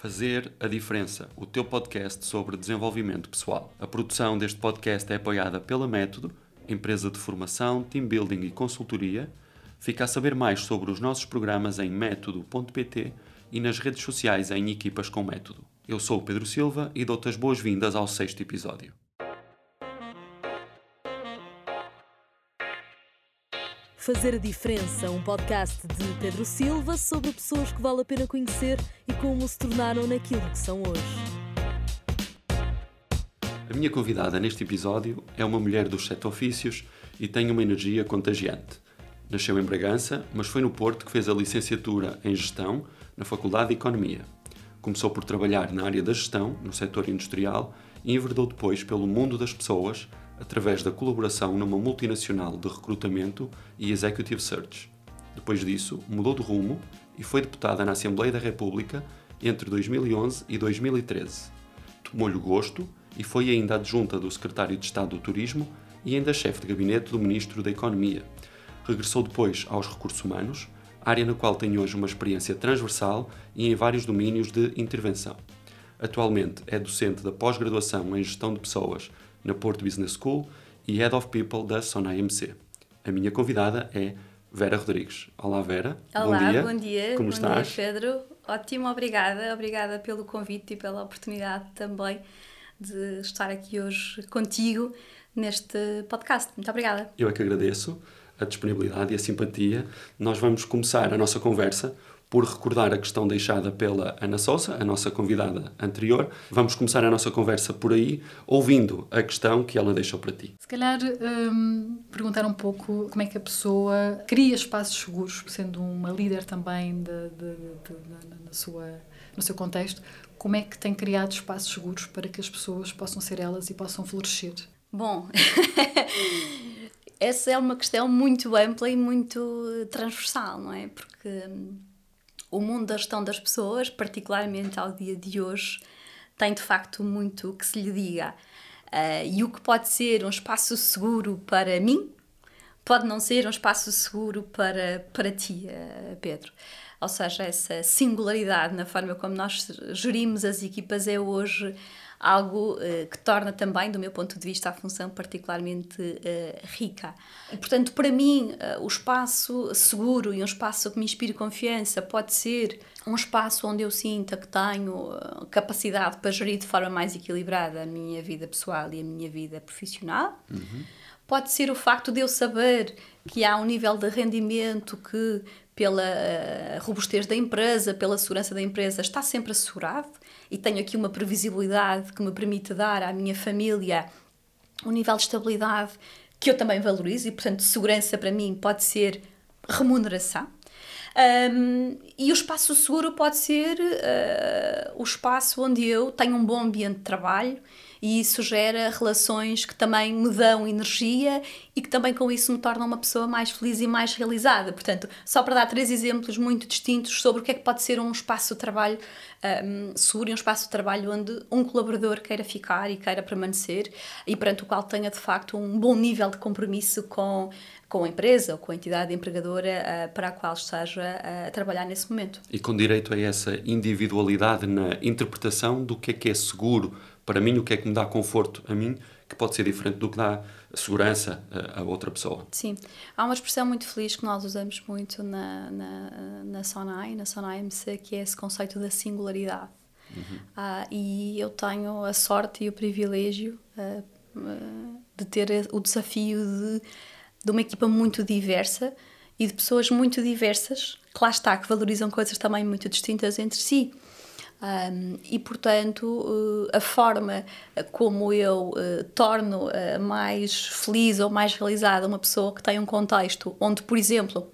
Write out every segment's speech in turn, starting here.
Fazer a Diferença, o teu podcast sobre desenvolvimento pessoal. A produção deste podcast é apoiada pela Método, empresa de formação, team building e consultoria. Fica a saber mais sobre os nossos programas em método.pt e nas redes sociais em Equipas com Método. Eu sou o Pedro Silva e dou-te as boas-vindas ao sexto episódio. Fazer a Diferença, um podcast de Pedro Silva sobre pessoas que vale a pena conhecer e como se tornaram naquilo que são hoje. A minha convidada neste episódio é uma mulher dos sete ofícios e tem uma energia contagiante. Nasceu em Bragança, mas foi no Porto que fez a licenciatura em Gestão na Faculdade de Economia. Começou por trabalhar na área da gestão, no setor industrial, e enverdou depois pelo mundo das pessoas, através da colaboração numa multinacional de recrutamento e executive search. Depois disso, mudou de rumo e foi deputada na Assembleia da República entre 2011 e 2013. Tomou-lhe gosto e foi ainda adjunta do Secretário de Estado do Turismo e ainda chefe de gabinete do Ministro da Economia. Regressou depois aos recursos humanos, área na qual tem hoje uma experiência transversal e em vários domínios de intervenção. Atualmente é docente da pós-graduação em Gestão de Pessoas na Porto Business School e Head of People da Sonai MC. A minha convidada é Vera Rodrigues. Olá, Vera. Olá, bom dia. Bom dia, Como bom estás? dia, Pedro. Ótimo, obrigada. Obrigada pelo convite e pela oportunidade também de estar aqui hoje contigo neste podcast. Muito obrigada. Eu é que agradeço a disponibilidade e a simpatia. Nós vamos começar a nossa conversa por recordar a questão deixada pela Ana Sousa, a nossa convidada anterior. Vamos começar a nossa conversa por aí, ouvindo a questão que ela deixou para ti. Se calhar hum, perguntar um pouco como é que a pessoa cria espaços seguros, sendo uma líder também de, de, de, na, na sua, no seu contexto, como é que tem criado espaços seguros para que as pessoas possam ser elas e possam florescer? Bom, essa é uma questão muito ampla e muito transversal, não é? Porque hum, o mundo da gestão das pessoas, particularmente ao dia de hoje, tem de facto muito que se lhe diga. Uh, e o que pode ser um espaço seguro para mim, pode não ser um espaço seguro para, para ti, uh, Pedro. Ou seja, essa singularidade na forma como nós gerimos as equipas é hoje algo uh, que torna também, do meu ponto de vista, a função particularmente uh, rica. E, portanto, para mim, uh, o espaço seguro e um espaço que me inspire confiança pode ser um espaço onde eu sinta que tenho capacidade para gerir de forma mais equilibrada a minha vida pessoal e a minha vida profissional. Uhum. Pode ser o facto de eu saber que há um nível de rendimento que, pela robustez da empresa, pela segurança da empresa, está sempre assegurado e tenho aqui uma previsibilidade que me permite dar à minha família um nível de estabilidade que eu também valorizo e, portanto, segurança para mim pode ser remuneração. Um, e o espaço seguro pode ser uh, o espaço onde eu tenho um bom ambiente de trabalho e isso gera relações que também me dão energia e que também com isso me tornam uma pessoa mais feliz e mais realizada. Portanto, só para dar três exemplos muito distintos sobre o que é que pode ser um espaço de trabalho um, seguro e um espaço de trabalho onde um colaborador queira ficar e queira permanecer e perante o qual tenha de facto um bom nível de compromisso com com a empresa ou com a entidade empregadora uh, para a qual esteja uh, a trabalhar nesse momento. E com direito a essa individualidade na interpretação do que é que é seguro para mim, o que é que me dá conforto a mim, que pode ser diferente do que dá segurança a, a outra pessoa. Sim. Há uma expressão muito feliz que nós usamos muito na, na, na SONAI, na SONAI MC, que é esse conceito da singularidade. Uhum. Uh, e eu tenho a sorte e o privilégio de ter o desafio de de uma equipa muito diversa e de pessoas muito diversas, que lá está, que valorizam coisas também muito distintas entre si. Um, e portanto, uh, a forma como eu uh, torno mais feliz ou mais realizada uma pessoa que tem um contexto onde, por exemplo,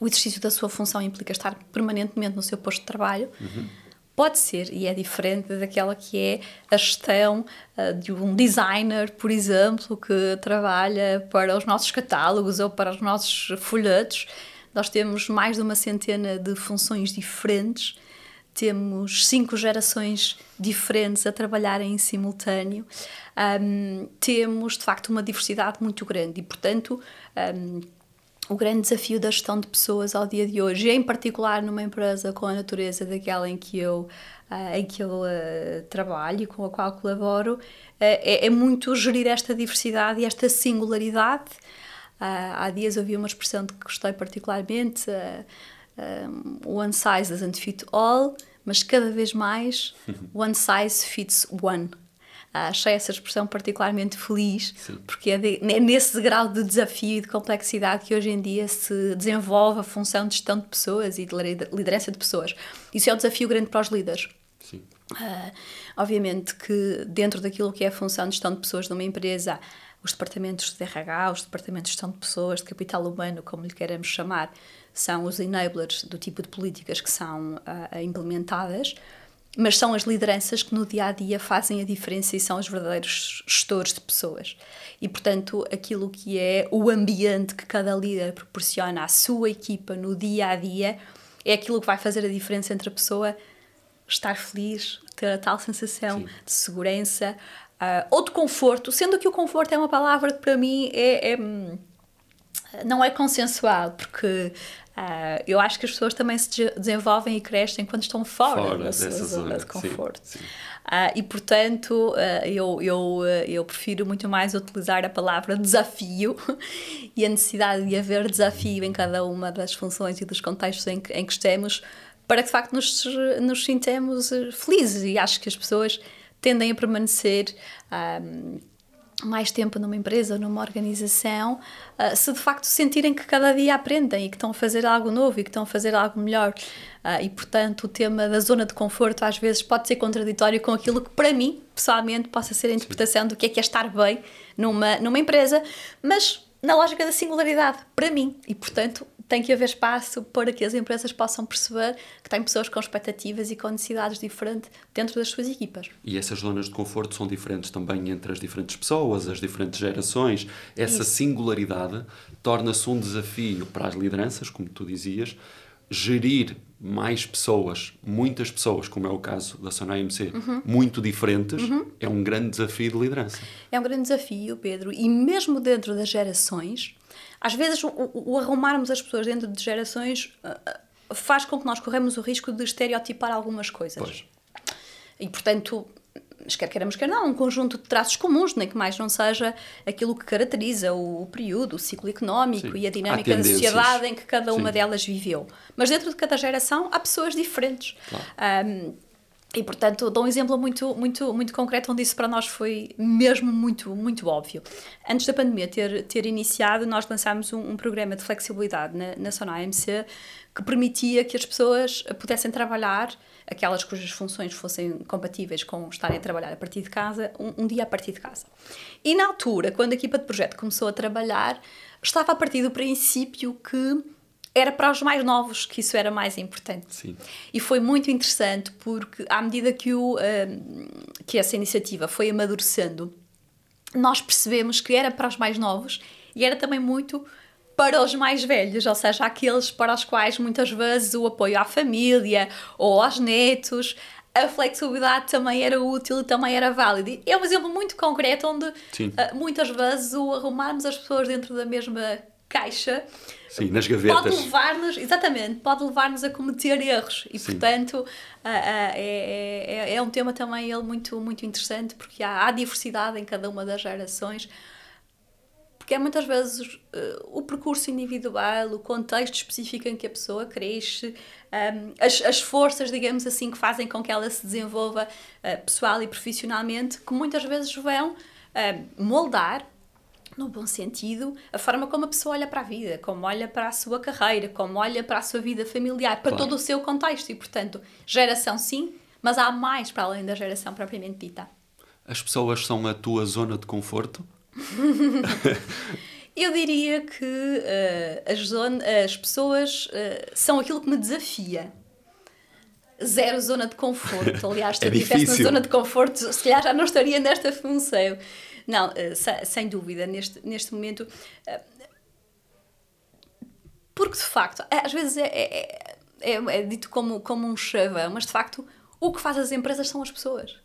o exercício da sua função implica estar permanentemente no seu posto de trabalho. Uhum pode ser e é diferente daquela que é a gestão uh, de um designer, por exemplo, que trabalha para os nossos catálogos ou para os nossos folhetos. Nós temos mais de uma centena de funções diferentes, temos cinco gerações diferentes a trabalharem em simultâneo, um, temos de facto uma diversidade muito grande e, portanto, um, o grande desafio da gestão de pessoas ao dia de hoje, em particular numa empresa com a natureza daquela em que eu, uh, em que eu uh, trabalho e com a qual colaboro, uh, é, é, muito gerir esta diversidade e esta singularidade. há dias ouvi uma expressão de que gostei particularmente, um, one size doesn't fit all, mas cada vez mais one size fits one. Ah, achei essa expressão particularmente feliz, Sim. porque é, de, é, nesse grau de desafio e de complexidade que hoje em dia se desenvolve a função de gestão de pessoas e de liderança de pessoas. Isso é um desafio grande para os líderes. Sim. Uh, obviamente que dentro daquilo que é a função de gestão de pessoas numa empresa, os departamentos de RH, os departamentos de gestão de pessoas, de capital humano, como lhe queremos chamar, são os enablers do tipo de políticas que são uh, implementadas mas são as lideranças que no dia a dia fazem a diferença e são os verdadeiros gestores de pessoas. E, portanto, aquilo que é o ambiente que cada líder proporciona à sua equipa no dia a dia é aquilo que vai fazer a diferença entre a pessoa estar feliz, ter a tal sensação Sim. de segurança uh, ou de conforto, sendo que o conforto é uma palavra que para mim é, é não é consensual, porque Uh, eu acho que as pessoas também se desenvolvem e crescem quando estão fora, fora da sua zona de conforto. Sim, sim. Uh, e, portanto, uh, eu, eu, eu prefiro muito mais utilizar a palavra desafio e a necessidade de haver desafio em cada uma das funções e dos contextos em que, em que estamos para que, de facto, nos, nos sintamos felizes. E acho que as pessoas tendem a permanecer mais tempo numa empresa, numa organização, uh, se de facto sentirem que cada dia aprendem e que estão a fazer algo novo e que estão a fazer algo melhor. Uh, e portanto, o tema da zona de conforto às vezes pode ser contraditório com aquilo que para mim, pessoalmente, possa ser a interpretação do que é que é estar bem numa, numa empresa, mas na lógica da singularidade, para mim. E portanto, tem que haver espaço para que as empresas possam perceber que têm pessoas com expectativas e com necessidades diferentes dentro das suas equipas. E essas zonas de conforto são diferentes também entre as diferentes pessoas, as diferentes gerações. Essa Isso. singularidade torna-se um desafio para as lideranças, como tu dizias, gerir mais pessoas, muitas pessoas, como é o caso da Sonai MC, uhum. muito diferentes, uhum. é um grande desafio de liderança. É um grande desafio, Pedro, e mesmo dentro das gerações, às vezes, o, o, arrumarmos as pessoas dentro de gerações uh, faz com que nós corremos o risco de estereotipar algumas coisas. Pois. E, portanto, quer queiramos, quer não, um conjunto de traços comuns, nem que mais não seja aquilo que caracteriza o, o período, o ciclo económico Sim. e a dinâmica da sociedade em que cada uma Sim. delas viveu. Mas dentro de cada geração há pessoas diferentes. Claro. Um, e, portanto, dou um exemplo muito, muito, muito concreto onde isso para nós foi mesmo muito, muito óbvio. Antes da pandemia ter, ter iniciado, nós lançámos um, um programa de flexibilidade na, na Sonai MC que permitia que as pessoas pudessem trabalhar, aquelas cujas funções fossem compatíveis com estarem a trabalhar a partir de casa, um, um dia a partir de casa. E na altura, quando a equipa de projeto começou a trabalhar, estava a partir do princípio que era para os mais novos que isso era mais importante. Sim. E foi muito interessante porque, à medida que, o, uh, que essa iniciativa foi amadurecendo, nós percebemos que era para os mais novos e era também muito para os mais velhos, ou seja, aqueles para os quais muitas vezes o apoio à família ou aos netos, a flexibilidade também era útil e também era válida. É um exemplo muito concreto onde uh, muitas vezes o arrumarmos as pessoas dentro da mesma caixa Sim, nas gavetas. Pode levar-nos, exatamente, pode levar-nos a cometer erros. E, Sim. portanto, uh, é, é, é um tema também ele muito, muito interessante, porque há, há diversidade em cada uma das gerações. Porque é muitas vezes uh, o percurso individual, o contexto específico em que a pessoa cresce, um, as, as forças, digamos assim, que fazem com que ela se desenvolva pessoal e profissionalmente, que muitas vezes vão moldar no bom sentido, a forma como a pessoa olha para a vida, como olha para a sua carreira, como olha para a sua vida familiar, para claro. todo o seu contexto. E, portanto, geração sim, mas há mais para além da geração propriamente dita. As pessoas são a tua zona de conforto? Eu diria que uh, as, zona, as pessoas uh, são aquilo que me desafia. Zero zona de conforto. Aliás, se é eu estivesse na zona de conforto, se calhar já não estaria nesta função. Não, eh, sem dúvida, neste, neste momento. Eh, porque de facto, às vezes é, é, é, é dito como, como um chavão, mas de facto o que faz as empresas são as pessoas.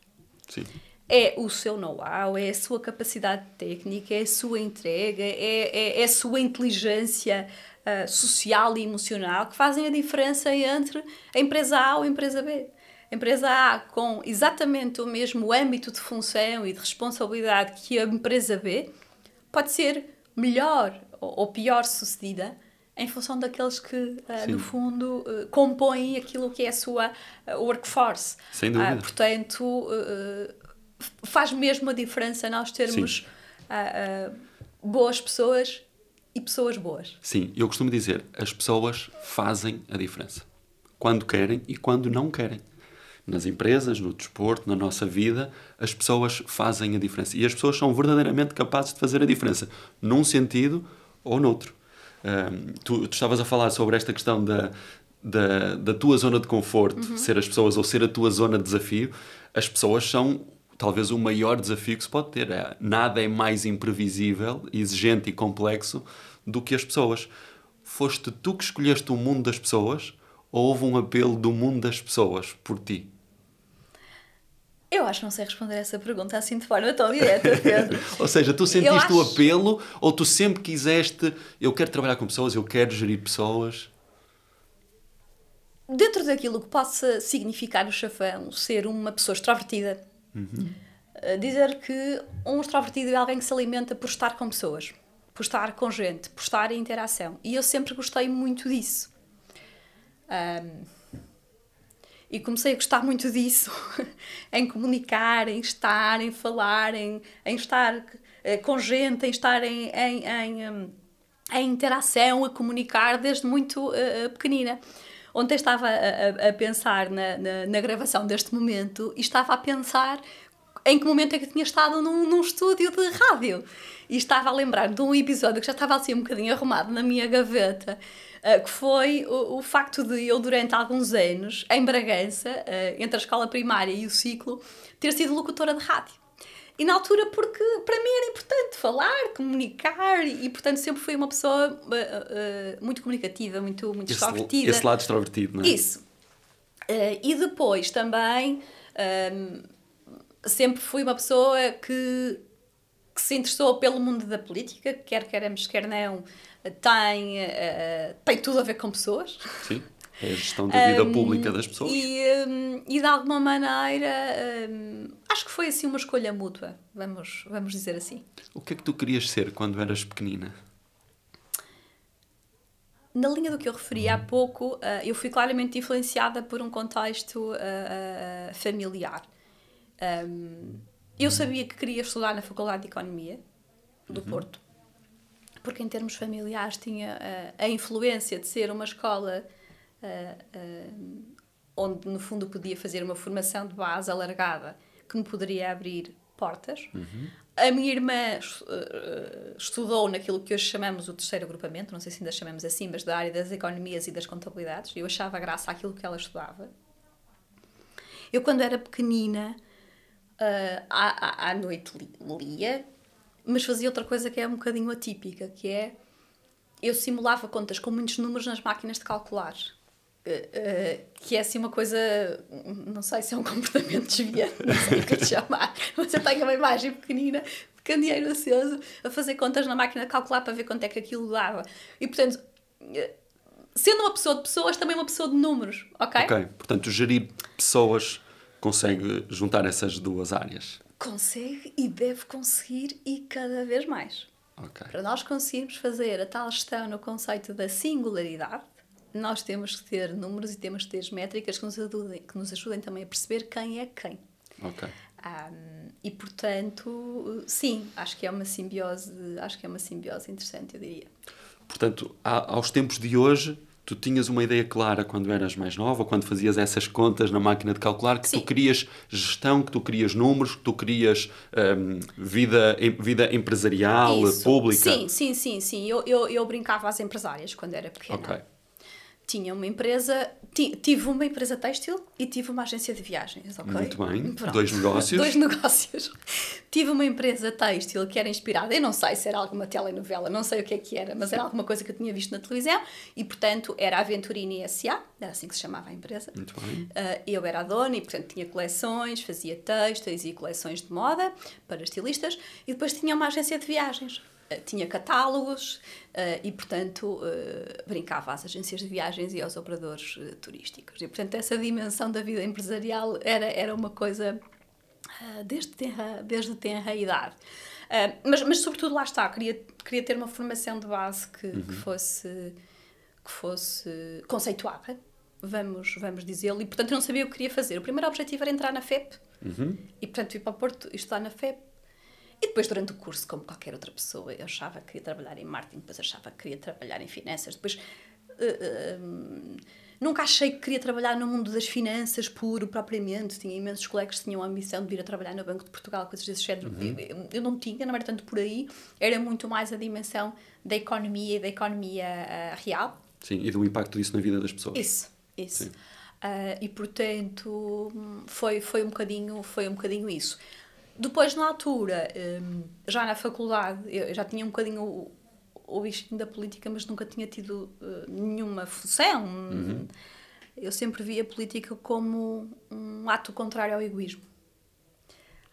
Sim. É o seu know-how, é a sua capacidade técnica, é a sua entrega, é, é, é a sua inteligência uh, social e emocional que fazem a diferença entre a empresa A ou a empresa B. A empresa A, com exatamente o mesmo âmbito de função e de responsabilidade que a empresa B, pode ser melhor ou pior sucedida em função daqueles que, uh, no fundo, uh, compõem aquilo que é a sua uh, workforce. Sem dúvida. portanto, faz mesmo a diferença nós termos boas pessoas e pessoas boas. Sim, eu costumo dizer, as pessoas fazem a diferença. Quando querem e quando não querem. Nas empresas, no desporto, na nossa vida, as pessoas fazem a diferença. E as pessoas são verdadeiramente capazes de fazer a diferença, num sentido ou noutro. Um, tu, tu, estavas a falar sobre esta questão da, da, da tua zona de conforto, uhum. ser as pessoas ou ser a tua zona de desafio. As pessoas são talvez o maior desafio que se pode ter. É, nada é mais imprevisível, exigente e complexo do que as pessoas. Foste tu que escolheste o mundo das pessoas ou houve um apelo do mundo das pessoas por ti? Eu acho que não sei responder essa pergunta assim de forma tão direta, Pedro. ou seja, tu sentiste acho... o apelo ou tu sempre quiseste, eu quero trabalhar com pessoas, eu quero gerir pessoas? Dentro daquilo que possa significar o chafão ser uma pessoa extrovertida, uhum. dizer que um extrovertido é alguém que se alimenta por estar com pessoas, por estar com gente, por estar em interação. E eu sempre gostei muito disso. Um, e comecei a gostar muito disso, em comunicar, em estar, em falar, em, em estar uh, com gente, em estar em, em, em, em interação, a comunicar desde muito uh, pequenina. Ontem estava a, a, pensar na, na, na, gravação deste momento e estava a pensar em que momento é que eu tinha estado num, num estúdio de rádio. E estava a lembrar de um episódio que já estava assim um bocadinho arrumado na minha gaveta, que foi o, o, facto de eu, durante alguns anos, em Bragança, uh, entre a escola primária e o ciclo, ter sido locutora de rádio. E na altura, porque para mim era importante falar, comunicar, e, portanto sempre fui uma pessoa uh, uh, muito comunicativa, muito, muito esse, extrovertida. Esse lado extrovertido, não é? Isso. Uh, e depois também um, sempre fui uma pessoa que, que se interessou pelo mundo da política, quer queremos, quer não, tem, uh, tem tudo a ver com pessoas. Sim. É a gestão da vida um, pública das pessoas. E, um, e de alguma maneira, um, acho que foi assim uma escolha mútua, vamos, vamos dizer assim. O que é que tu querias ser quando eras pequenina? Na linha do que eu referi há pouco, uh, eu fui claramente influenciada por um contexto uh, familiar. Eu sabia que queria estudar na Faculdade de Economia do uhum. Porto porque em termos familiares tinha uh, a influência de ser uma escola uh, uh, onde no fundo podia fazer uma formação de base alargada que me poderia abrir portas. Uhum. A minha irmã estudou naquilo que hoje chamamos o terceiro agrupamento, não sei se ainda chamamos assim, mas da área das economias e das contabilidades. Eu achava graça àquilo que ela estudava. Eu, quando era pequenina, à, à noite lia, mas fazia outra coisa que é um bocadinho atípica, que é eu simulava contas com muitos números nas máquinas de calcular. Uh, uh, que é assim uma coisa, não sei se é um comportamento desviante, não sei o que te chamar, mas eu tenho uma imagem pequenina de candeeiro aceso a fazer contas na máquina de calcular para ver quanto é que aquilo dava. E portanto, uh, sendo uma pessoa de pessoas, também uma pessoa de números, ok? Ok, portanto, gerir pessoas consegue juntar essas duas áreas consegue e deve conseguir e cada vez mais. Okay. Para nós conseguirmos fazer a tal gestão no conceito da singularidade, nós temos que ter números e temos que ter métricas que nos ajudem, que nos ajudem também a perceber quem é quem. Ok. Um, e portanto, sim, acho que é uma simbiose, acho que é uma simbiose interessante, eu diria. Portanto, aos tempos de hoje, tu tinhas uma ideia clara quando eras mais nova, quando fazias essas contas na máquina de calcular, que Sim. tu querias gestão, que tu querias números, que tu querias um, vida, vida empresarial, Isso. pública. Sim, sim, sim, sim. Eu, eu, eu brincava às empresárias quando era pequena. Ok tinha uma empresa, tive uma empresa têxtil e tive uma agência de viagens, ok? Muito bem, Pronto. dois negócios. dois negócios. tive uma empresa têxtil que era inspirada, eu não sei se era alguma telenovela, não sei o que é que era, mas era alguma coisa que eu tinha visto na televisão e, portanto, era a Aventurini S.A., era assim que se chamava a empresa. Muito bem. Uh, eu era a dona e, portanto, tinha coleções, fazia textos e coleções de moda para estilistas e depois tinha uma agência de viagens tinha catálogos uh, e, portanto, uh, brincava às agências de viagens e aos operadores uh, turísticos. E, portanto, essa dimensão da vida empresarial era, era uma coisa desde, tenra, desde tenra idade. mas, mas, sobretudo, lá está, queria, queria ter uma formação de base que, uhum. que fosse, que fosse conceituada, vamos, vamos dizê-lo, e, portanto, eu não sabia o que queria fazer. O primeiro objetivo era entrar na FEP, uhum. e, portanto, ir para o Porto e estudar na FEP e depois, durante o curso, como qualquer outra pessoa, eu achava que queria trabalhar em marketing, depois achava que queria trabalhar em finanças, depois. Uh, uh, nunca achei que queria trabalhar no mundo das finanças puro, propriamente. Tinha imensos colegas que tinham a ambição de vir a trabalhar no Banco de Portugal, coisas desse género. Uhum. Eu, eu, não tinha, não era tanto por aí. Era muito mais a dimensão da economia e da economia uh, real. Sim, e do impacto disso na vida das pessoas. Isso, isso. Uh, e portanto foi foi um bocadinho foi um bocadinho isso depois, na altura, hum, já na faculdade, eu já tinha um bocadinho o, o bichinho da política, mas nunca tinha tido uh, nenhuma função. Uhum. Eu sempre vi a política como um ato contrário ao egoísmo.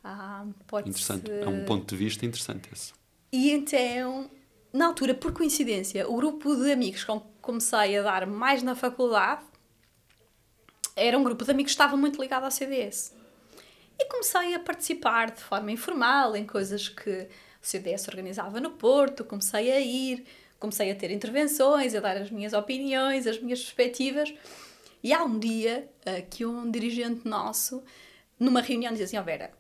Ah, interessante, é um ponto de vista interessante esse. E então, na altura, por coincidência, o grupo de amigos com que comecei a dar mais na faculdade era um grupo de amigos que estava muito ligado ao CDS. E comecei a participar de forma informal em coisas que o CDS organizava no Porto, comecei a ir, comecei a ter intervenções, a dar as minhas opiniões, as minhas perspectivas. E há um dia uh, que um dirigente nosso, numa reunião, dizia assim: Ó oh Vera,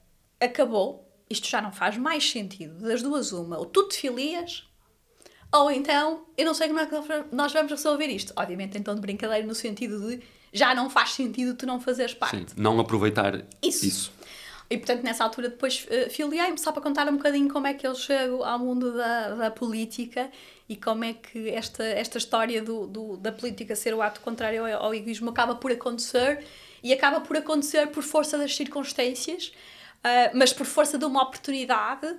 acabou, isto já não faz mais sentido, das duas, uma, ou tu te filias, ou então eu não sei como é que nós vamos resolver isto. Obviamente, então, de brincadeira, no sentido de já não faz sentido tu não fazeres parte. Sim, não aproveitar isso. isso. E portanto, nessa altura, depois uh, filiei-me só para contar um bocadinho como é que eu chego ao mundo da, da política e como é que esta, esta história do, do da política ser o ato contrário ao, ao egoísmo acaba por acontecer e acaba por acontecer por força das circunstâncias, uh, mas por força de uma oportunidade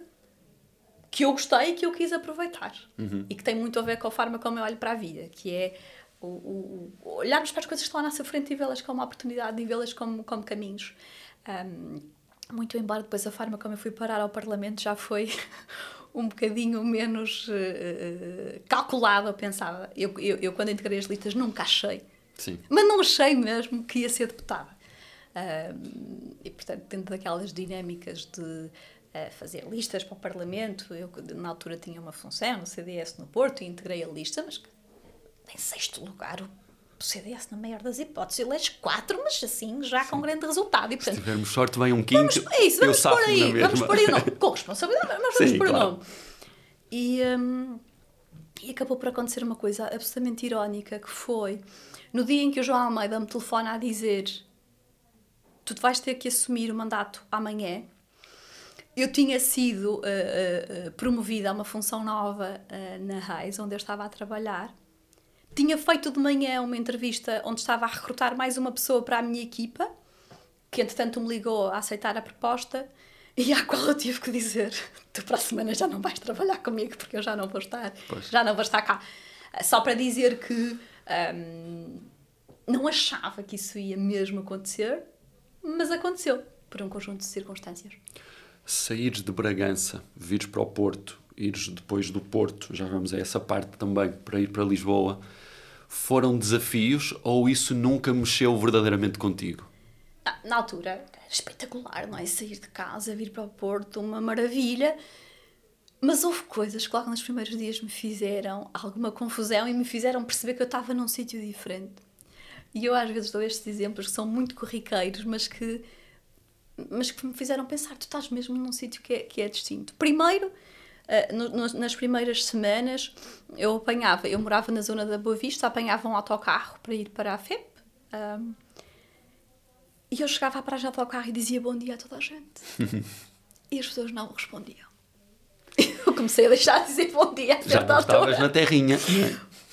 que eu gostei e que eu quis aproveitar. Uhum. E que tem muito a ver com a forma como eu olho para a vida, que é o, o, o olharmos para as coisas que estão à nossa frente e vê-las como uma oportunidade e vê-las como, como caminhos. Um, muito embora depois a forma como eu fui parar ao Parlamento já foi um bocadinho menos uh, calculada, eu pensava. Eu, eu, eu, quando integrei as listas, nunca achei. Sim. Mas não achei mesmo que ia ser deputada. Uh, e, portanto, dentro daquelas dinâmicas de uh, fazer listas para o Parlamento, eu, na altura, tinha uma função no CDS no Porto e integrei a lista, mas em sexto lugar, o o CDS, na maior das hipóteses, elege quatro, mas assim, já com grande resultado. E, portanto, Se tivermos sorte, vem um quinto. Vamos, é isso, vamos por aí, vamos por aí o nome. Com responsabilidade, mas vamos Sim, por claro. o nome. E, um, e acabou por acontecer uma coisa absolutamente irónica, que foi no dia em que o João Almeida me telefona a dizer tu vais ter que assumir o mandato amanhã, eu tinha sido uh, uh, promovida a uma função nova uh, na RAIS, onde eu estava a trabalhar, tinha feito de manhã uma entrevista onde estava a recrutar mais uma pessoa para a minha equipa, que entretanto me ligou a aceitar a proposta e à qual eu tive que dizer: tu para a semana já não vais trabalhar comigo porque eu já não vou estar, pois. já não vou estar cá. Só para dizer que hum, não achava que isso ia mesmo acontecer, mas aconteceu por um conjunto de circunstâncias. Saíres de Bragança, vires para o Porto, ires depois do Porto, já vamos a essa parte também, para ir para Lisboa foram desafios ou isso nunca mexeu verdadeiramente contigo? Na altura, era espetacular, não é? Sair de casa, vir para o Porto, uma maravilha. Mas houve coisas que logo nos primeiros dias me fizeram alguma confusão e me fizeram perceber que eu estava num sítio diferente. E eu às vezes dou estes exemplos que são muito corriqueiros, mas que, mas que me fizeram pensar: tu estás mesmo num sítio que é, que é distinto. Primeiro, Uh, no, no, nas primeiras semanas eu apanhava, eu morava na zona da Boa Vista, apanhava um autocarro para ir para a FEP um, e eu chegava à praia de autocarro e dizia bom dia a toda a gente e as pessoas não respondiam. Eu comecei a deixar de dizer bom dia a Já não estavas na terrinha.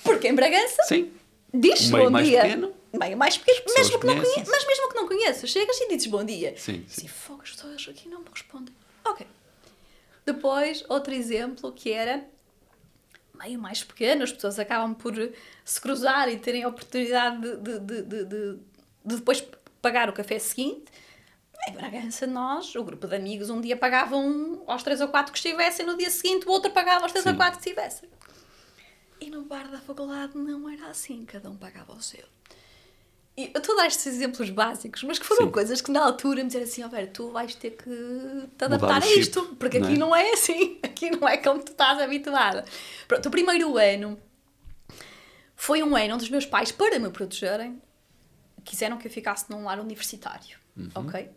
Porque em Bragança Sim. diz bom mais dia. Pequeno. Meio mais pequeno, mesmo que não conheças. mas mesmo que não conheças, chegas e dizes bom dia. Sim, sim. E fogo, as pessoas aqui não me respondem. Ok. Depois, outro exemplo que era meio mais pequeno, as pessoas acabam por se cruzar e terem a oportunidade de, de, de, de, de depois pagar o café seguinte. Em Bragança, nós, o grupo de amigos, um dia pagava um aos três ou quatro que estivessem, no dia seguinte o outro pagava aos três ou quatro que estivessem. E no bar da faculdade não era assim, cada um pagava o seu. Eu estou a dar estes exemplos básicos, mas que foram Sim. coisas que na altura me disseram assim: Vera, tu vais ter que te adaptar a chip, isto, porque não aqui é? não é assim, aqui não é como tu estás habituada. Pronto, o primeiro ano foi um ano onde os meus pais, para me protegerem, quiseram que eu ficasse num lar universitário, ok?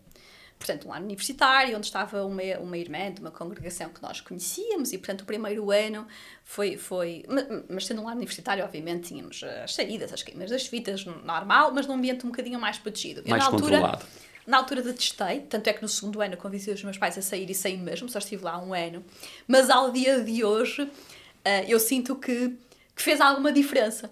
Portanto, um lar universitário, onde estava uma, uma irmã de uma congregação que nós conhecíamos, e portanto o primeiro ano foi. foi ma- mas sendo um lar universitário, obviamente, tínhamos as saídas, as queimas das fitas, normal, mas num ambiente um bocadinho mais protegido. Eu, Mais na altura, controlado. na altura detestei, tanto é que no segundo ano eu convenci os meus pais a sair e saí mesmo, só estive lá um ano. Mas ao dia de hoje ah, eu sinto que, que fez alguma diferença.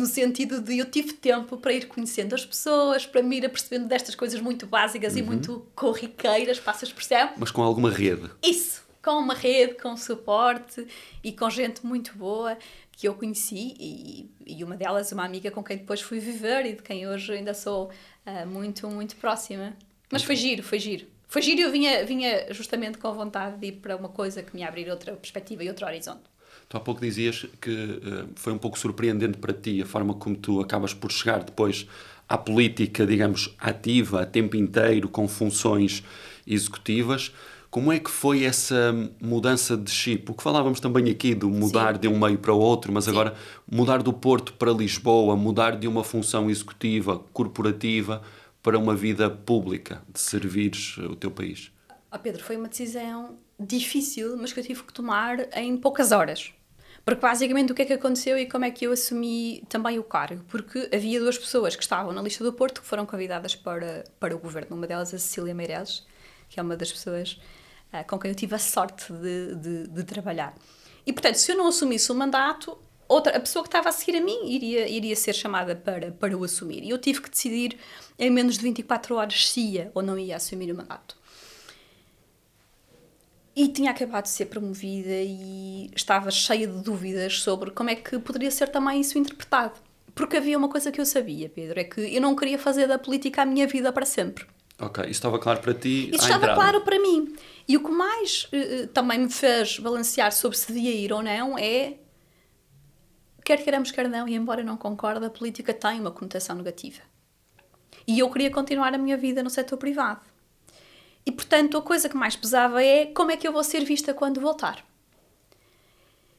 No sentido de eu tive tempo para ir conhecendo as pessoas, para me ir apercebendo destas coisas muito básicas e muito corriqueiras, passa a expressão. Mas com alguma rede. Isso, com uma rede, com suporte e com gente muito boa que eu conheci e, e uma delas uma amiga com quem depois fui viver e de quem hoje ainda sou ah, muito, muito próxima. Mas foi giro, foi giro. Foi giro e eu vinha, vinha justamente com vontade de ir para uma coisa que me abrir outra perspectiva e outro horizonte. Tu há pouco dizias que eh, foi um pouco surpreendente para ti a forma como tu acabas por chegar depois à política, digamos, ativa, a tempo inteiro, com funções executivas. Como é que foi essa mudança de chip? O que falávamos também aqui do mudar de um meio para o outro, mas agora mudar do Porto para Lisboa, mudar de uma função executiva, corporativa, para uma vida pública, de servires o teu país. Ah, Pedro, foi uma decisão difícil, mas que eu tive que tomar em poucas horas. Porque basicamente o que é que aconteceu e como é que eu assumi também o cargo? Porque havia duas pessoas que estavam na lista do Porto que foram convidadas para, para o governo. Uma delas a Cecília Meireles, que é uma das pessoas ah, com quem eu tive a sorte de, de, de trabalhar. E portanto, se eu não assumisse o mandato, outra, a pessoa que estava a seguir a mim iria, iria ser chamada para, para o assumir. E eu tive que decidir em menos de 24 horas se ia ou não ia assumir o mandato. E tinha acabado de ser promovida e estava cheia de dúvidas sobre como é que poderia ser também isso interpretado. Porque havia uma coisa que eu sabia, Pedro, é que eu não queria fazer da política a minha vida para sempre. Ok, isso estava claro para ti Isso estava entrada. claro para mim. E o que mais eh, também me fez balancear sobre se devia ir ou não é. Quer queiramos, quer não, e embora eu não concorde, a política tem uma conotação negativa. E eu queria continuar a minha vida no setor privado. E portanto, a coisa que mais pesava é como é que eu vou ser vista quando voltar.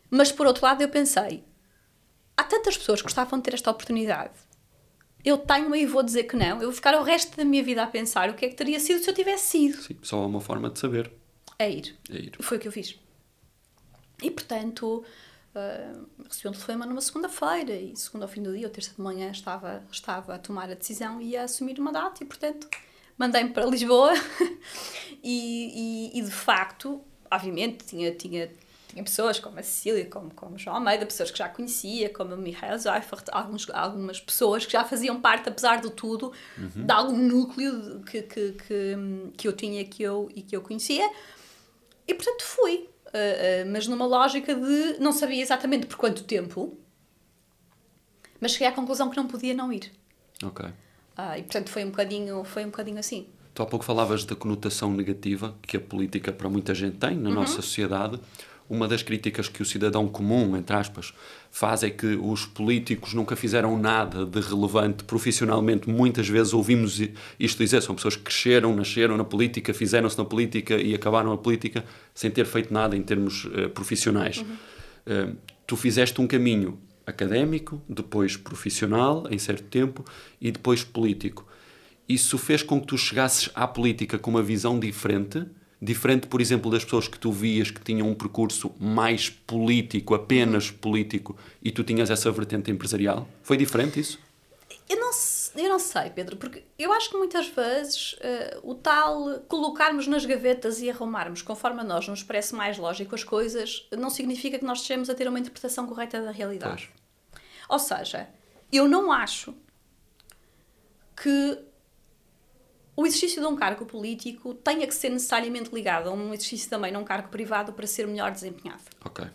Mas por outro lado, eu pensei: há tantas pessoas que gostavam de ter esta oportunidade. Eu tenho e vou dizer que não. Eu vou ficar o resto da minha vida a pensar o que é que teria sido se eu tivesse sido Sim, só há uma forma de saber. a ir. É ir. Foi o que eu fiz. E portanto, ah, recebi um telefonema numa segunda-feira e segunda ao fim do dia, ou terça de manhã, estava, estava a tomar a decisão e a assumir o mandato e portanto mandei-me para Lisboa e, e, e, de facto, obviamente, tinha, tinha, tinha pessoas como a Cecília, como, como João Almeida, pessoas que já conhecia, como o Michael Zeifert, alguns, algumas pessoas que já faziam parte, apesar de tudo, de algum núcleo que, que, que, que eu tinha que eu, e que eu conhecia. E portanto fui, Ah, ah, mas numa lógica de não sabia exatamente por quanto tempo, mas cheguei à conclusão que não podia não ir. Ok. Ah, e portanto foi um bocadinho, foi um bocadinho assim. Tu há pouco falavas da conotação negativa que a política para muita gente tem na nossa sociedade. Uma das críticas que o cidadão comum, entre aspas, faz é que os políticos nunca fizeram nada de relevante profissionalmente. Muitas vezes ouvimos isto dizer, são pessoas que cresceram, nasceram na política, fizeram-se na política e acabaram a política sem ter feito nada em termos eh, profissionais. Eh, tu fizeste um caminho académico, depois profissional, em certo tempo, e depois político. Isso fez com que tu chegasses à política com uma visão diferente, diferente, por exemplo, das pessoas que tu vias que tinham um percurso mais político, apenas político, e tu tinhas essa vertente empresarial? Foi diferente isso? Eu não, eu não sei, Pedro, porque eu acho que muitas vezes eh, o tal colocarmos nas gavetas e arrumarmos conforme a nós nos parece mais lógico as coisas não significa que nós estejamos a ter uma interpretação correta da realidade. Ou seja, eu não acho que o exercício de um cargo político tenha que ser necessariamente ligado a um exercício também num cargo privado para ser melhor desempenhado. Ok.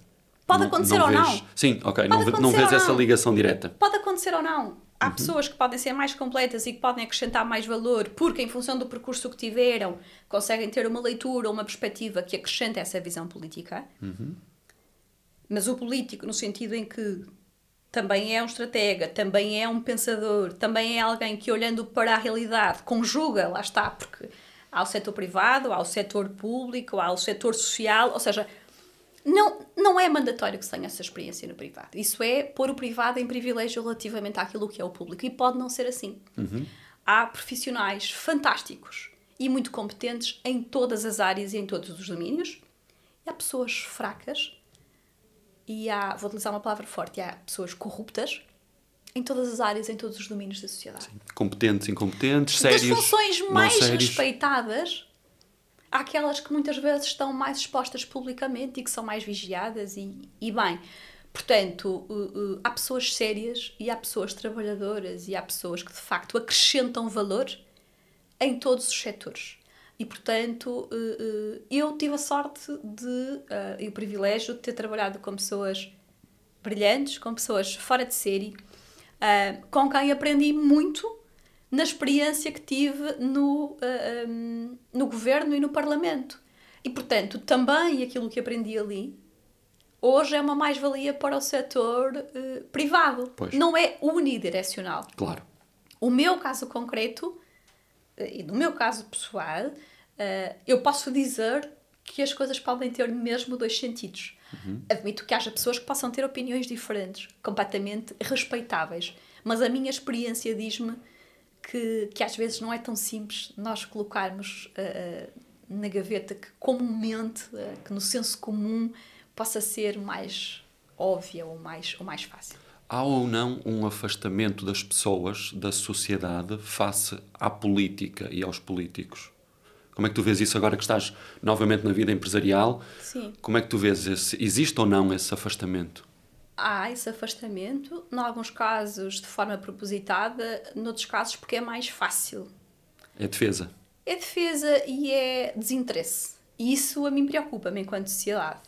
Pode acontecer ou vês- não. Sim, ok. Pode não, não vês essa não. ligação direta. Pode acontecer ou não. Há pessoas que podem ser mais completas e que podem acrescentar mais valor porque, em função do percurso que tiveram, conseguem ter uma leitura ou uma perspectiva que acrescente essa visão política. Mas o político, no sentido em que também é um estratega, também é um pensador, também é alguém que, olhando para a realidade, conjuga, lá está, porque há o setor privado, há o setor público, há o setor social, ou seja, não, não é mandatório que se tenha essa experiência no privado. Isso é pôr o privado em privilégio relativamente àquilo que é o público. E pode não ser assim. Há profissionais fantásticos e muito competentes em todas as áreas e em todos os domínios. E há pessoas fracas e há, vou utilizar uma palavra forte, há pessoas corruptas em todas as áreas, em todos os domínios da sociedade. Competentes, incompetentes, sérios. Das funções mais respeitadas, há aquelas que muitas vezes estão mais expostas publicamente e que são mais vigiadas e, e bem. Portanto, uh, uh, há pessoas sérias e há pessoas trabalhadoras e há pessoas que de facto acrescentam valor em todos os setores. E portanto, uh, uh, eu tive a sorte de, uh, e o privilégio de ter trabalhado com pessoas brilhantes, com pessoas fora de série, com quem aprendi muito na experiência que tive no, no governo e no parlamento. E portanto, também aquilo que aprendi ali hoje é uma mais-valia para o setor uh, privado. Pois. Não é unidirecional. Claro. O meu caso concreto, eh, e no meu caso pessoal, eh, eu posso dizer que as coisas podem ter mesmo dois sentidos. Admito que haja pessoas que possam ter opiniões diferentes, completamente respeitáveis, mas a minha experiência diz-me que, que às vezes não é tão simples nós colocarmos eh, na gaveta que comumente, eh, que no senso comum, possa ser mais óbvia ou mais, ou mais fácil. Há ou não um afastamento das pessoas, da sociedade, face à política e aos políticos? Como é que tu vês isso agora que estás novamente na vida empresarial? Sim. Como é que tu vês esse, existe ou não esse afastamento? há esse afastamento, em alguns casos de forma propositada, noutros casos porque é mais fácil. É defesa. É defesa e é desinteresse. E isso a mim preocupa-me enquanto sociedade.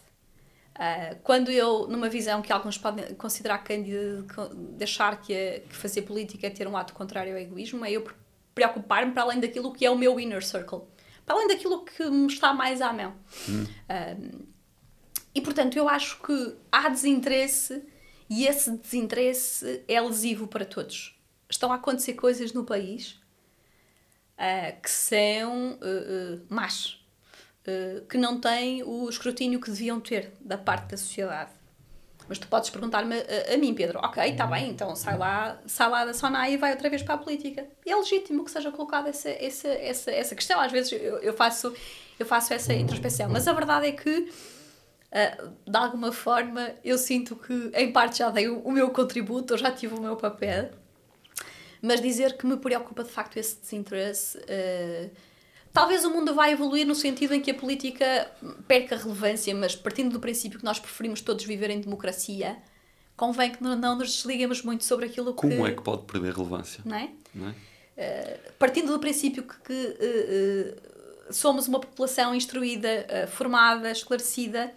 Ah, quando eu, numa visão que alguns podem considerar cândida, de achar que, que fazer política é ter um ato contrário ao egoísmo, é eu pre- preocupar-me para além daquilo que é o meu inner circle. Para além daquilo que me está mais à mão. Ah, e portanto, eu acho que há desinteresse e esse desinteresse é lesivo para todos. Estão a acontecer coisas no país ah, que são uh, uh, más, uh, que não têm o escrutínio que deviam ter da parte da sociedade. Mas tu podes perguntar-me a, a mim, Pedro, ok, está bem, então sai lá, sai lá da Sonai e vai outra vez para a política. E é legítimo que seja colocada essa, essa, essa, essa questão. Às vezes eu, eu, faço, eu faço essa introspeção. Mas a verdade é que Uh, de alguma forma eu sinto que em parte já dei o, o meu contributo, eu já tive o meu papel, mas dizer que me preocupa de facto esse desinteresse. uh, talvez o mundo vai evoluir no sentido em que a política perca relevância, mas partindo do princípio que nós preferimos todos viver em democracia, convém que não, nos desliguemos muito sobre aquilo que. Como é que pode perder relevância? Não é? Não é? Uh, partindo do princípio que, que uh, uh, somos uma população instruída, formada, esclarecida,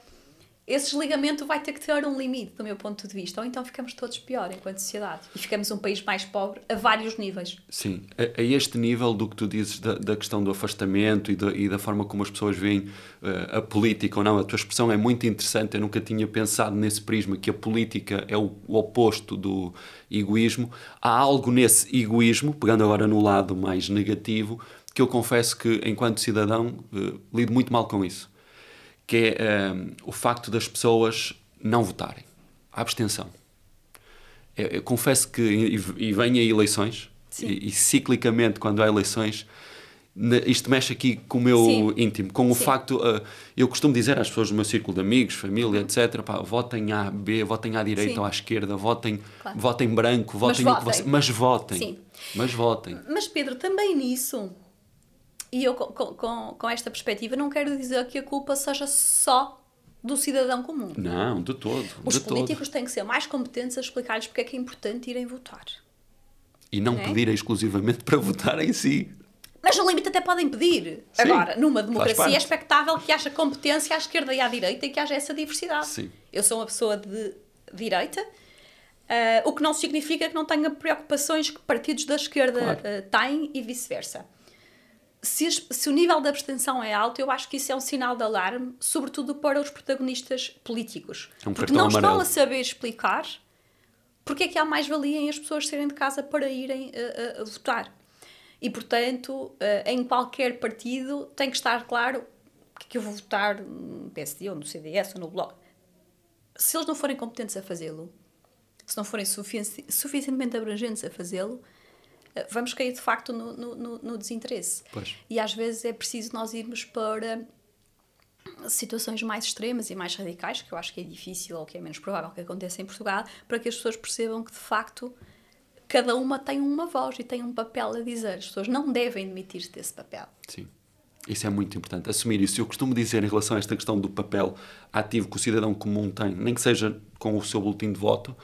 esse desligamento vai ter que ter um limite, do meu ponto de vista, ou então ficamos todos pior enquanto sociedade e ficamos um país mais pobre a vários níveis. Sim, a, a este nível do que tu dizes da, da questão do afastamento e da, e da forma como as pessoas veem uh, a política ou não, a tua expressão é muito interessante. Eu nunca tinha pensado nesse prisma que a política é o, o oposto do egoísmo. Há algo nesse egoísmo, pegando agora no lado mais negativo, que eu confesso que, enquanto cidadão, uh, lido muito mal com isso que é um, o facto das pessoas não votarem. A abstenção. Eu, eu confesso que, e, e vem a eleições, e, e, ciclicamente, quando há eleições, isto mexe aqui com o meu Sim. íntimo, com o Sim. facto, uh, eu costumo dizer às pessoas do meu círculo de amigos, família, etc., pá, votem A, B, votem à direita Sim. ou à esquerda, votem, Claro. votem branco, votem o que votem. você- mas votem. Mas votem. Mas Pedro, também nisso, e eu com, com- com, esta perspectiva não quero dizer que a culpa seja só do cidadão comum. Não, de todo. Os de todo. políticos têm que ser mais competentes a explicar-lhes porque é que é importante irem votar. E não Não é? pedirem exclusivamente para votar em si. Mas no limite até podem pedir. Sim, Agora, numa democracia é expectável que haja competência à esquerda e à direita e que haja essa diversidade. Sim. Eu sou uma pessoa de direita Uh, o que não significa que não tenha preocupações que partidos da esquerda Claro. uh, têm e vice-versa. Se, se o nível de abstenção é alto, eu acho que isso é um sinal de alarme, sobretudo para os protagonistas políticos. É um porque não estão amarelo. a saber explicar porque é que há mais valia em as pessoas saírem de casa para irem uh, uh, a votar. E, portanto, uh, em qualquer partido tem que estar claro que, eu vou votar no PSD ou no CDS ou no Bloco. Se eles não forem competentes a fazê-lo, se não forem sufici- suficientemente abrangentes a fazê-lo, eh, vamos cair de facto no, no, no- desinteresse. Pois. E às vezes é preciso nós irmos para situações mais extremas e mais radicais, que eu acho que é difícil ou que é menos provável que aconteça em Portugal, para que as pessoas percebam que de facto cada uma tem uma voz e tem um papel a dizer. As pessoas não devem demitir-se desse papel. Sim. Isso é muito importante, assumir isso. Eu costumo dizer em relação a esta questão do papel ativo que o cidadão comum tem, nem que seja com o seu boletim de voto,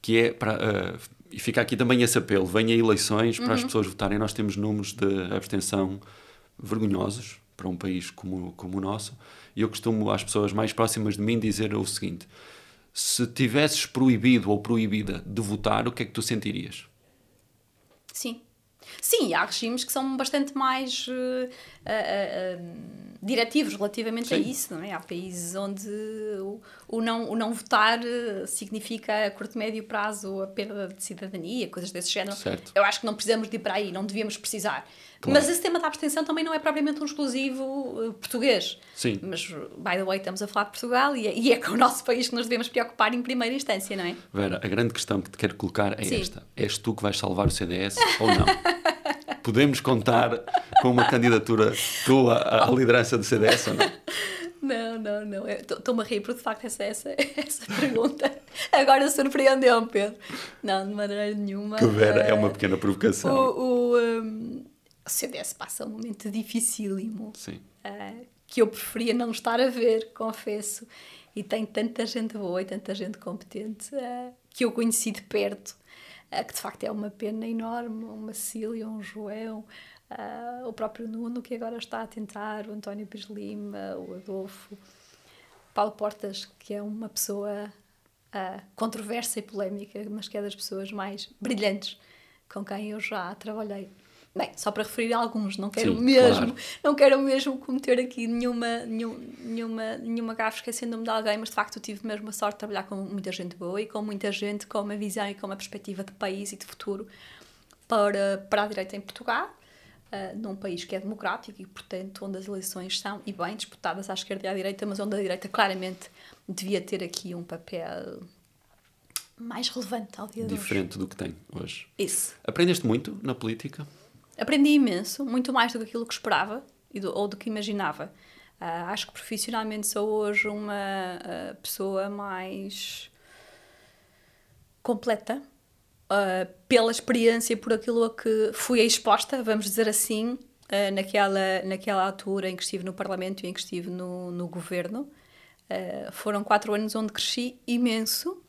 que é para. eh, e fica aqui também esse apelo: venha eleições para as pessoas votarem. Nós temos números de abstenção vergonhosos para um país como, como o nosso, e eu costumo às pessoas mais próximas de mim dizer o seguinte: se tivesses proibido ou proibida de votar, o que é que tu sentirias? Sim. Sim, há regimes que são bastante mais eh, ah, diretivos relativamente a Sim. isso, não é? Há países onde o, o não, o não votar eh, significa a curto médio prazo a perda de cidadania, coisas desse género. Certo. Eu acho que não precisamos de ir para aí, não devíamos precisar. Claro. Mas esse tema da abstenção também não é propriamente um exclusivo eh, português. Sim. Mas, by the way, estamos a falar de Portugal e é, e é com o nosso país que nos devemos preocupar em primeira instância, não é? Vera, a grande questão que te quero colocar é Sim. esta: és tu que vais salvar o CDS ou não? Podemos contar com uma candidatura tua à liderança do CDS ou não? Não, não, não. Estou-me a rir porque de facto essa, essa, essa pergunta agora surpreendeu-me, Pedro. Não, de maneira nenhuma. Que Vera é Eh, uma pequena provocação. O, o, um, o CDS passa um momento dificílimo Sim. eh, que eu preferia não estar a ver, confesso. E tem tanta gente boa e tanta gente competente eh, que eu conheci de perto, que de facto é uma pena enorme. Uma Cília, um João, eh, o próprio Nuno, que agora está a tentar, o António Pires Lima, o Adolfo, Paulo Portas, que é uma pessoa ah, controversa e polémica, mas que é das pessoas mais brilhantes com quem eu já trabalhei. Bem, só para referir a alguns, não quero Sim, mesmo, claro. não quero mesmo cometer aqui nenhuma, nenhum, nenhuma, nenhuma gafe esquecendo-me de alguém, mas de facto eu tive mesmo a sorte de trabalhar com muita gente boa e com muita gente com uma visão e com uma perspectiva de país e de futuro para, para a direita em Portugal, ah, num país que é democrático e, portanto, onde as eleições são, e bem, disputadas à esquerda e à direita, mas onde a direita claramente devia ter aqui um papel mais relevante ao dia de hoje. Diferente do que tem hoje. Isso. Aprendeste muito na política? Aprendi imenso, muito mais do que aquilo que esperava do- ou do que imaginava. Ah, acho que profissionalmente sou hoje uma ah, pessoa mais completa ah, pela experiência, por aquilo a que fui exposta, vamos dizer assim, naquela, naquela altura em que estive no Parlamento e em que estive no, no governo. Foram quatro anos onde cresci imenso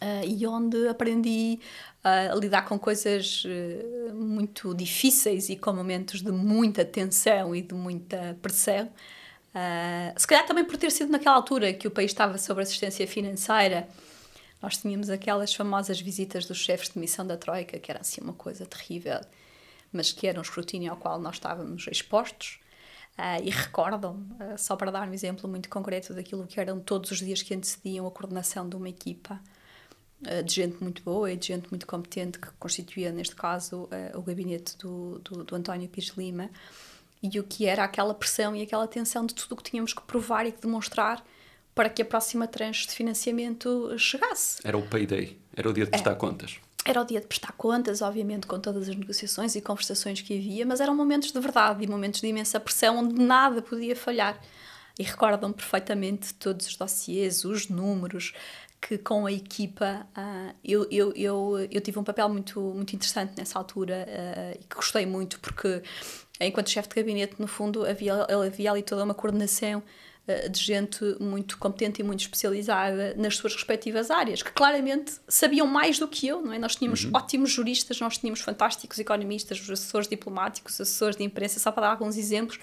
ah, e onde aprendi ah, a lidar com coisas eh, muito difíceis e com momentos de muita tensão e de muita pressão. Se calhar também por ter sido naquela altura que o país estava sob assistência financeira, nós tínhamos aquelas famosas visitas dos chefes de missão da Troika, que era assim uma coisa terrível, mas que era um escrutínio ao qual nós estávamos expostos. Ah, e recordam, só para dar um exemplo muito concreto daquilo que eram todos os dias que antecediam a coordenação de uma equipa de gente muito boa e de gente muito competente, que constituía, neste caso, ah, o gabinete do, do, do António Pires Lima, e o que era aquela pressão e aquela tensão de tudo o que tínhamos que provar e que demonstrar para que a próxima tranche de financiamento chegasse. Era o payday, era o dia de prestar contas. Era o dia de prestar contas, obviamente, com todas as negociações e conversações que havia, mas eram momentos de verdade e momentos de imensa pressão onde nada podia falhar. E recordam perfeitamente todos os dossiês, os números, que com a equipa ah, eu, eu, eu, eu tive um papel muito, muito interessante nessa altura ah, e que gostei muito, porque enquanto chefe de gabinete, no fundo, havia, havia ali toda uma coordenação de gente muito competente e muito especializada nas suas respectivas áreas, que claramente sabiam mais do que eu, não é? Nós tínhamos ótimos juristas, nós tínhamos fantásticos economistas, assessores diplomáticos, assessores de imprensa, só para dar alguns exemplos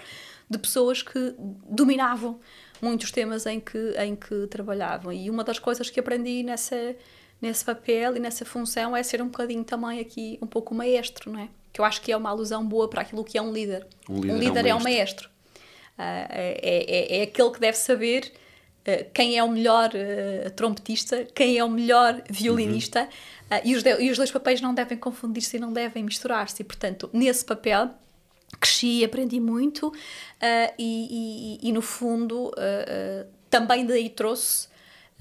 de pessoas que dominavam muitos temas em que, em que trabalhavam. E uma das coisas que aprendi nessa, nesse papel e nessa função é ser um bocadinho também aqui um pouco maestro, não é? Que eu acho que é uma alusão boa para aquilo que é um líder. Um líder, um líder é é um um maestro. Uh, é, é, é aquele que deve saber uh, quem é o melhor uh, trompetista, quem é o melhor violinista, uhum. e, os de, e os dois papéis não devem confundir-se e não devem misturar-se. E, portanto, nesse papel cresci, aprendi muito e, e, e, no fundo, também daí trouxe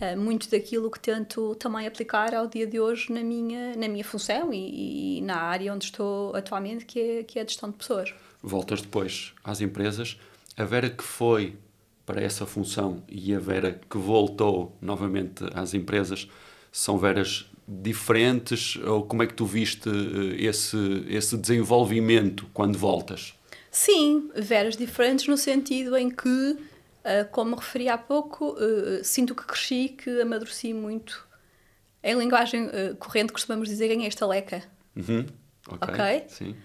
uh, muito daquilo que tento também aplicar ao dia de hoje na minha, na minha função e, e na área onde estou atualmente, que é, que é a gestão de pessoas. Voltas depois às empresas. A Vera que foi para essa função e a Vera que voltou novamente às empresas são Veras diferentes ou como é que tu viste eh, esse, esse desenvolvimento quando voltas? Sim, Veras diferentes no sentido em que Uh, como referi há pouco, uh, sinto que cresci, que amadureci muito. Em linguagem corrente, costumamos dizer ganhei estaleca. Uhum. Ok. okay?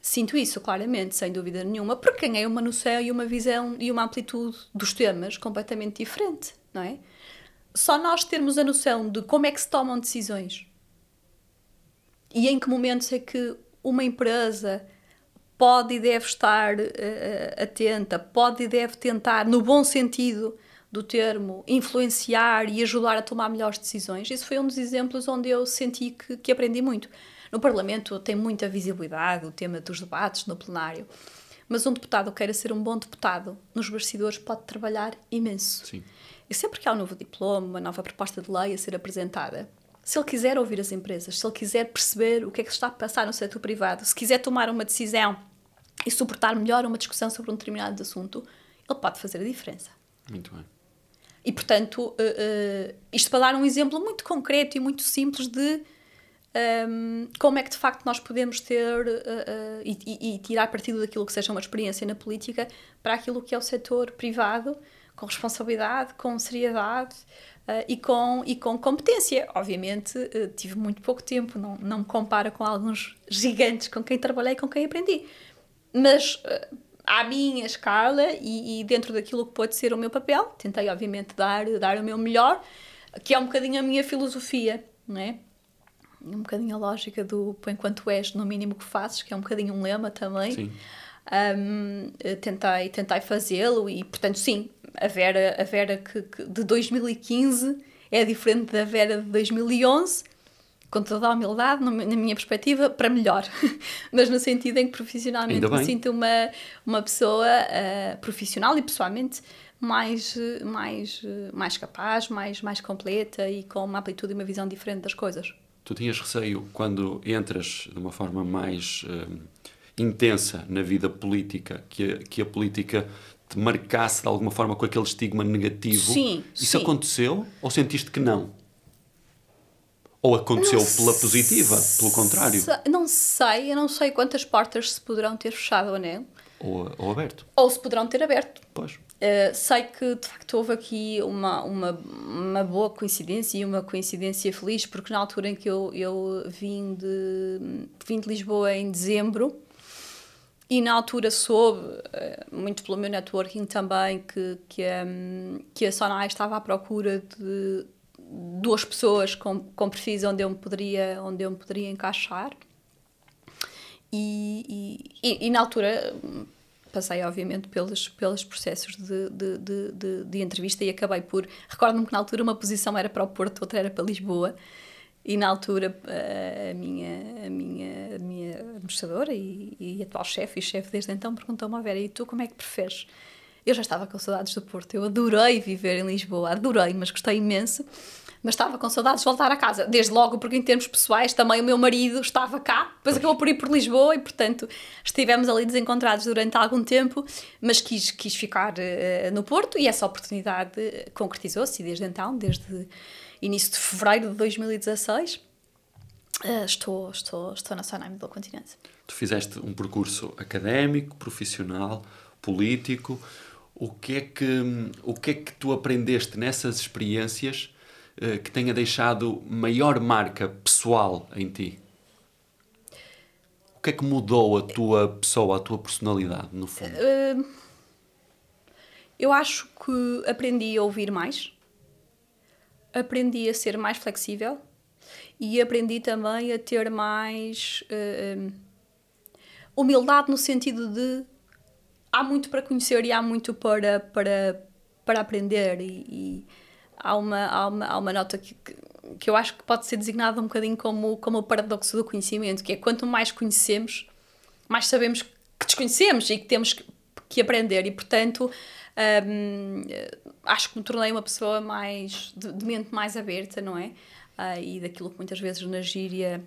Sinto isso, claramente, sem dúvida nenhuma, porque ganhei uma noção e uma visão e uma amplitude dos temas completamente diferente, não é? Só nós termos a noção de como é que se tomam decisões e em que momentos é que uma empresa pode e deve estar uh, atenta, pode e deve tentar, no bom sentido do termo, influenciar e ajudar a tomar melhores decisões. Isso foi um dos exemplos onde eu senti que, que aprendi muito. No Parlamento tem muita visibilidade o tema dos debates no plenário, mas um deputado queira ser um bom deputado, nos bastidores pode trabalhar imenso. Sim. E sempre que há um novo diploma, uma nova proposta de lei a ser apresentada, se ele quiser ouvir as empresas, se ele quiser perceber o que é que está a passar no setor privado, se quiser tomar uma decisão e suportar melhor uma discussão sobre um determinado assunto, ele pode fazer a diferença. Muito bem. E, portanto, uh, uh, isto para dar um exemplo muito concreto e muito simples de um, como é que de facto nós podemos ter uh, e, e, tirar partido daquilo que seja uma experiência na política para aquilo que é o setor privado, com responsabilidade, com seriedade uh, e, com, e com competência. Obviamente, uh, tive muito pouco tempo, não, não me compara com alguns gigantes com quem trabalhei e com quem aprendi. Mas uh, à minha escala e, e, dentro daquilo que pode ser o meu papel, tentei, obviamente, dar, dar o meu melhor, que é um bocadinho a minha filosofia, não é? Um bocadinho a lógica do enquanto és, no mínimo que fazes, que é um bocadinho um lema também. Sim. Um, tentei, tentei fazê-lo e, portanto, sim, a Vera, a Vera que, que de 2015 é diferente da Vera de 2011, com toda a humildade, na minha perspectiva, para melhor. Mas no sentido em que profissionalmente me sinto uma, uma pessoa uh, profissional e pessoalmente mais, mais, mais capaz, mais, mais completa e com uma amplitude e uma visão diferente das coisas. Tu tinhas receio quando entras de uma forma mais uh, intensa na vida política, que a, que a política te marcasse de alguma forma com aquele estigma negativo. Sim. Isso sim. aconteceu ou sentiste que não? Ou aconteceu não pela positiva, pelo contrário? Não sei, eu não sei quantas portas se poderão ter fechado ou não. Ou, ou aberto. Ou se poderão ter aberto. Pois. Uh, sei que de facto houve aqui uma, uma, uma boa coincidência e uma coincidência feliz, porque na altura em que eu, eu vim, de, vim de Lisboa em dezembro, e na altura soube, eh, muito pelo meu networking também, que, que, um, que a Sonai estava à procura de duas pessoas com, com perfis onde eu me poderia, onde eu me poderia encaixar. E, e, e, na altura passei, obviamente, pelos, pelos processos de, de, de, de, de entrevista e acabei por. Recordo-me que na altura uma posição era para o Porto, outra era para Lisboa. E na altura a minha, a minha, a minha administradora e, e atual chefe, e chefe desde então, perguntou-me: a Vera, e tu como é que preferes? Eu já estava com saudades do Porto, eu adorei viver em Lisboa, adorei, mas gostei imenso. Mas estava com saudades de voltar a casa, desde logo porque, em termos pessoais, também o meu marido estava cá, depois acabou por ir por Lisboa e, portanto, estivemos ali desencontrados durante algum tempo, mas quis, quis ficar uh, no Porto e essa oportunidade concretizou-se desde então, desde início de fevereiro de 2016. Uh, eh, estou, estou, estou na Sonheim do Continente. Tu fizeste um percurso académico, profissional, político. O que é que, o que, é que tu aprendeste nessas experiências uh, que tenha deixado maior marca pessoal em ti? O que é que mudou a tua pessoa, a tua personalidade, no fundo? Uh, eu acho que aprendi a ouvir mais aprendi a ser mais flexível, e aprendi também a ter mais uh, humildade no sentido de há muito para conhecer e há muito para, para, para aprender. E, e há, uma, há, uma, há uma nota que, que eu acho que pode ser designada um bocadinho como, como o paradoxo do conhecimento, que é quanto mais conhecemos, mais sabemos que desconhecemos e que temos que, que aprender. E portanto um, acho que me tornei uma pessoa mais de, de mente mais aberta, não é? Uh, e daquilo que muitas vezes na gíria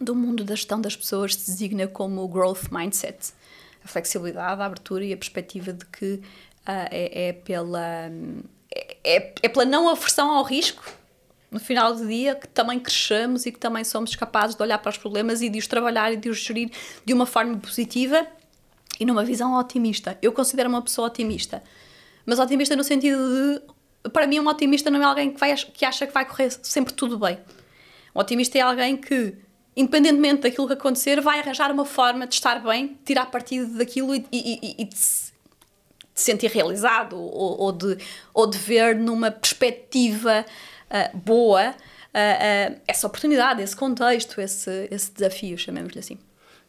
do mundo da gestão das pessoas se designa como o growth mindset. A flexibilidade, a abertura e a perspectiva de que uh, é, é, pela, é, é, é pela não aversão ao risco no final do dia que também crescemos e que também somos capazes de olhar para os problemas e de os trabalhar e de os gerir de uma forma positiva e numa visão otimista. Eu considero uma pessoa otimista, mas otimista no sentido de, para mim, um otimista não é alguém que, vai, que acha que vai correr sempre tudo bem. Um otimista é alguém que, independentemente daquilo que acontecer, vai arranjar uma forma de estar bem, tirar partido daquilo e, e, e, e de, se, sentir realizado ou, ou, de, ou de ver numa perspectiva uh, boa uh, uh, essa oportunidade, esse contexto, esse, esse desafio, chamemos-lhe assim.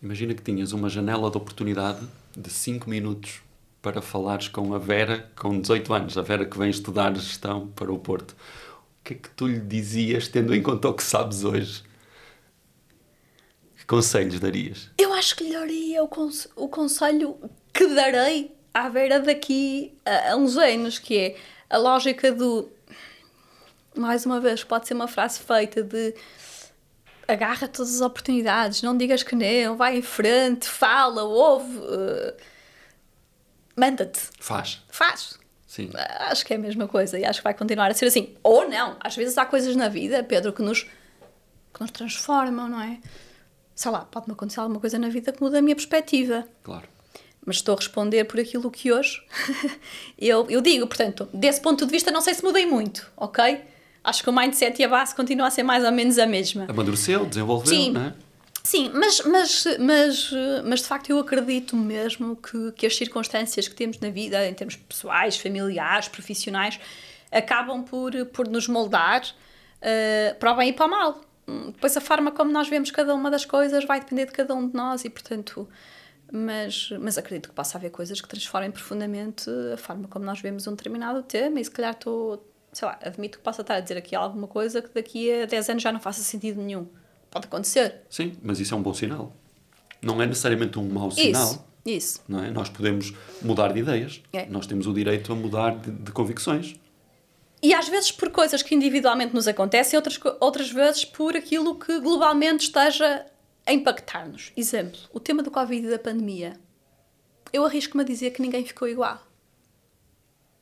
Imagina que tinhas uma janela de oportunidade de 5 minutos para falares com a Vera com 18 anos, a Vera que vem estudar gestão para o Porto. O que é que tu lhe dizias, tendo em conta o que sabes hoje? Que conselhos darias? Eu acho que lhe daria o, conse o conselho que darei à Vera daqui a, a uns anos, que é a lógica do. Mais uma vez, pode ser uma frase feita de agarra todas as oportunidades, não digas que não, vai em frente, fala, ouve, uh, manda-te. Faz. Faz. Sim. Acho que é a mesma coisa e acho que vai continuar a ser assim. Ou não, às vezes há coisas na vida, Pedro, que nos, que nos transformam, não é? Sei lá, pode-me acontecer alguma coisa na vida que muda a minha perspectiva. Claro. Mas estou a responder por aquilo que hoje eu, eu digo. Portanto, desse ponto de vista, não sei se mudei muito, ok? acho que o mindset e a base continua a ser mais ou menos a mesma. Amadureceu, desenvolveu, Sim. não é? Sim, mas, mas, mas, mas de facto eu acredito mesmo que, que as circunstâncias que temos na vida, em termos pessoais, familiares, profissionais, acabam por, por nos moldar uh, para o bem e para o mal. Depois a forma como nós vemos cada uma das coisas vai depender de cada um de nós e, portanto, mas, mas acredito que possa haver coisas que transformem profundamente a forma como nós vemos um determinado tema e se calhar estou sei lá, admito que possa estar a dizer aqui alguma coisa que daqui a 10 anos já não faça sentido nenhum. Pode acontecer. Sim, mas isso é um bom sinal. Não é necessariamente um mau sinal. Isso, isso. Não é? Nós podemos mudar de ideias. É. Nós temos o direito a mudar de, de convicções. E às vezes por coisas que individualmente nos acontecem, outras, outras vezes por aquilo que globalmente esteja a impactar-nos. Exemplo, o tema do Covid e da pandemia. Eu arrisco-me a dizer que ninguém ficou igual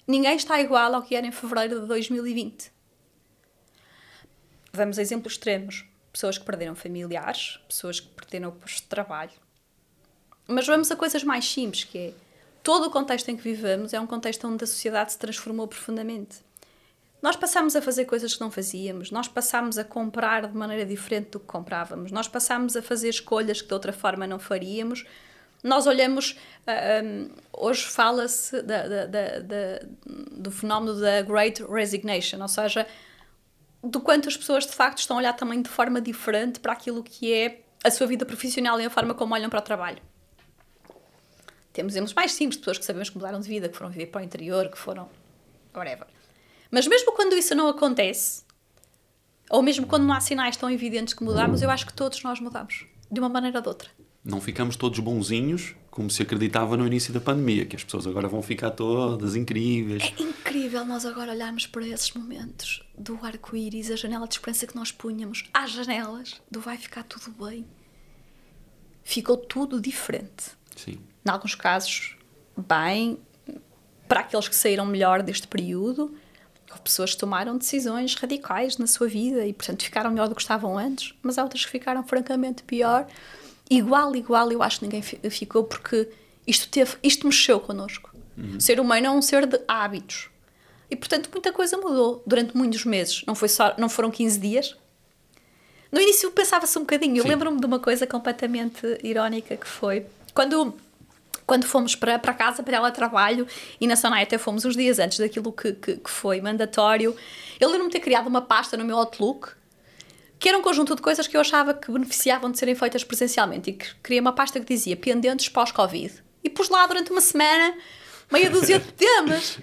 ninguém está igual ao que era em fevereiro de 2020. Vamos a exemplos extremos. Pessoas que perderam familiares, pessoas que perderam o posto de trabalho. Mas vamos a coisas mais simples, que é todo o contexto em que vivemos é um contexto onde a sociedade se transformou profundamente. Nós passámos a fazer coisas que não fazíamos, nós passámos a comprar de maneira diferente do que comprávamos, nós passámos a fazer escolhas que de outra forma não faríamos, nós olhamos, uh, ah, um, hoje fala-se do fenómeno da Great Resignation, ou seja, do quanto as pessoas de facto estão a olhar também de forma diferente para aquilo que é a sua vida profissional e a forma como olham para o trabalho. Temos exemplos mais simples, pessoas que sabemos que mudaram de vida, que foram viver para o interior, que foram. whatever. Mas mesmo quando isso não acontece, ou mesmo quando não há sinais tão evidentes que mudamos, eu acho que todos nós mudamos, de uma maneira ou de outra não ficamos todos bonzinhos, como se acreditava no início da pandemia, que as pessoas agora vão ficar todas incríveis. É incrível nós agora olharmos para esses momentos do arco-íris, a janela de esperança que nós punhamos às janelas, do vai ficar tudo bem. Ficou tudo diferente. Sim. Em alguns casos, bem, para aqueles que saíram melhor deste período, houve pessoas que tomaram decisões radicais na sua vida e, portanto, ficaram melhor do que estavam antes, mas há outras que ficaram francamente pior igual, igual, eu acho que ninguém ficou porque isto, teve, isto mexeu connosco. Uhum. O ser humano é um ser de hábitos. E, portanto, muita coisa mudou durante muitos meses. Não, foi só, não foram 15 dias. No início pensava-se um bocadinho. Eu lembro-me de uma coisa completamente irónica que foi quando, quando fomos para, para casa, para ela trabalho, e na Sonai até fomos uns dias antes daquilo que, que, que foi mandatório. Eu lembro-me de ter criado uma pasta no meu Outlook que era um conjunto de coisas que eu achava que beneficiavam de serem feitas presencialmente e que queria uma pasta que dizia pendentes pós-Covid. E pus lá durante uma semana meia dúzia de temas.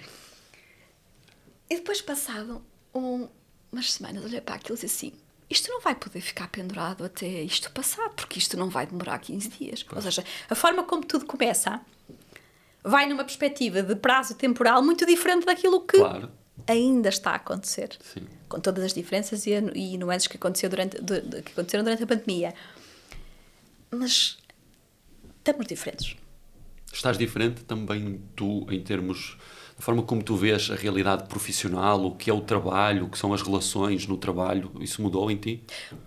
E depois passado um, umas semanas, olhei para aquilo e disse assim: isto não vai poder ficar pendurado até isto passar, porque isto não vai demorar 15 dias. Pois. Ou seja, a forma como tudo começa vai numa perspectiva de prazo temporal muito diferente daquilo que claro. Ainda está a acontecer. Sim. Com todas as diferenças e, e nuances que, aconteceu durante, de, de, que aconteceram durante a pandemia. Mas estamos diferentes. Estás diferente também tu, em termos a forma como tu vês a realidade profissional, o que é o trabalho, o que são as relações no trabalho, isso mudou em ti?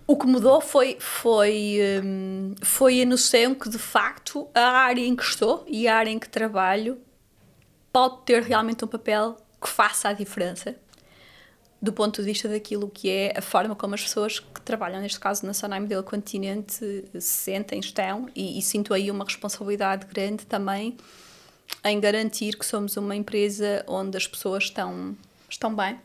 O que mudou foi, foi, hum, foi a noção que, de facto, a área em que estou e a área em que trabalho pode ter realmente um papel que faça a diferença do ponto de vista daquilo que é a forma como as pessoas que trabalham, neste caso na Sonai Modelo Continente, se sentem, estão, e, e sinto aí uma responsabilidade grande também em garantir que somos uma empresa onde as pessoas estão, estão bem,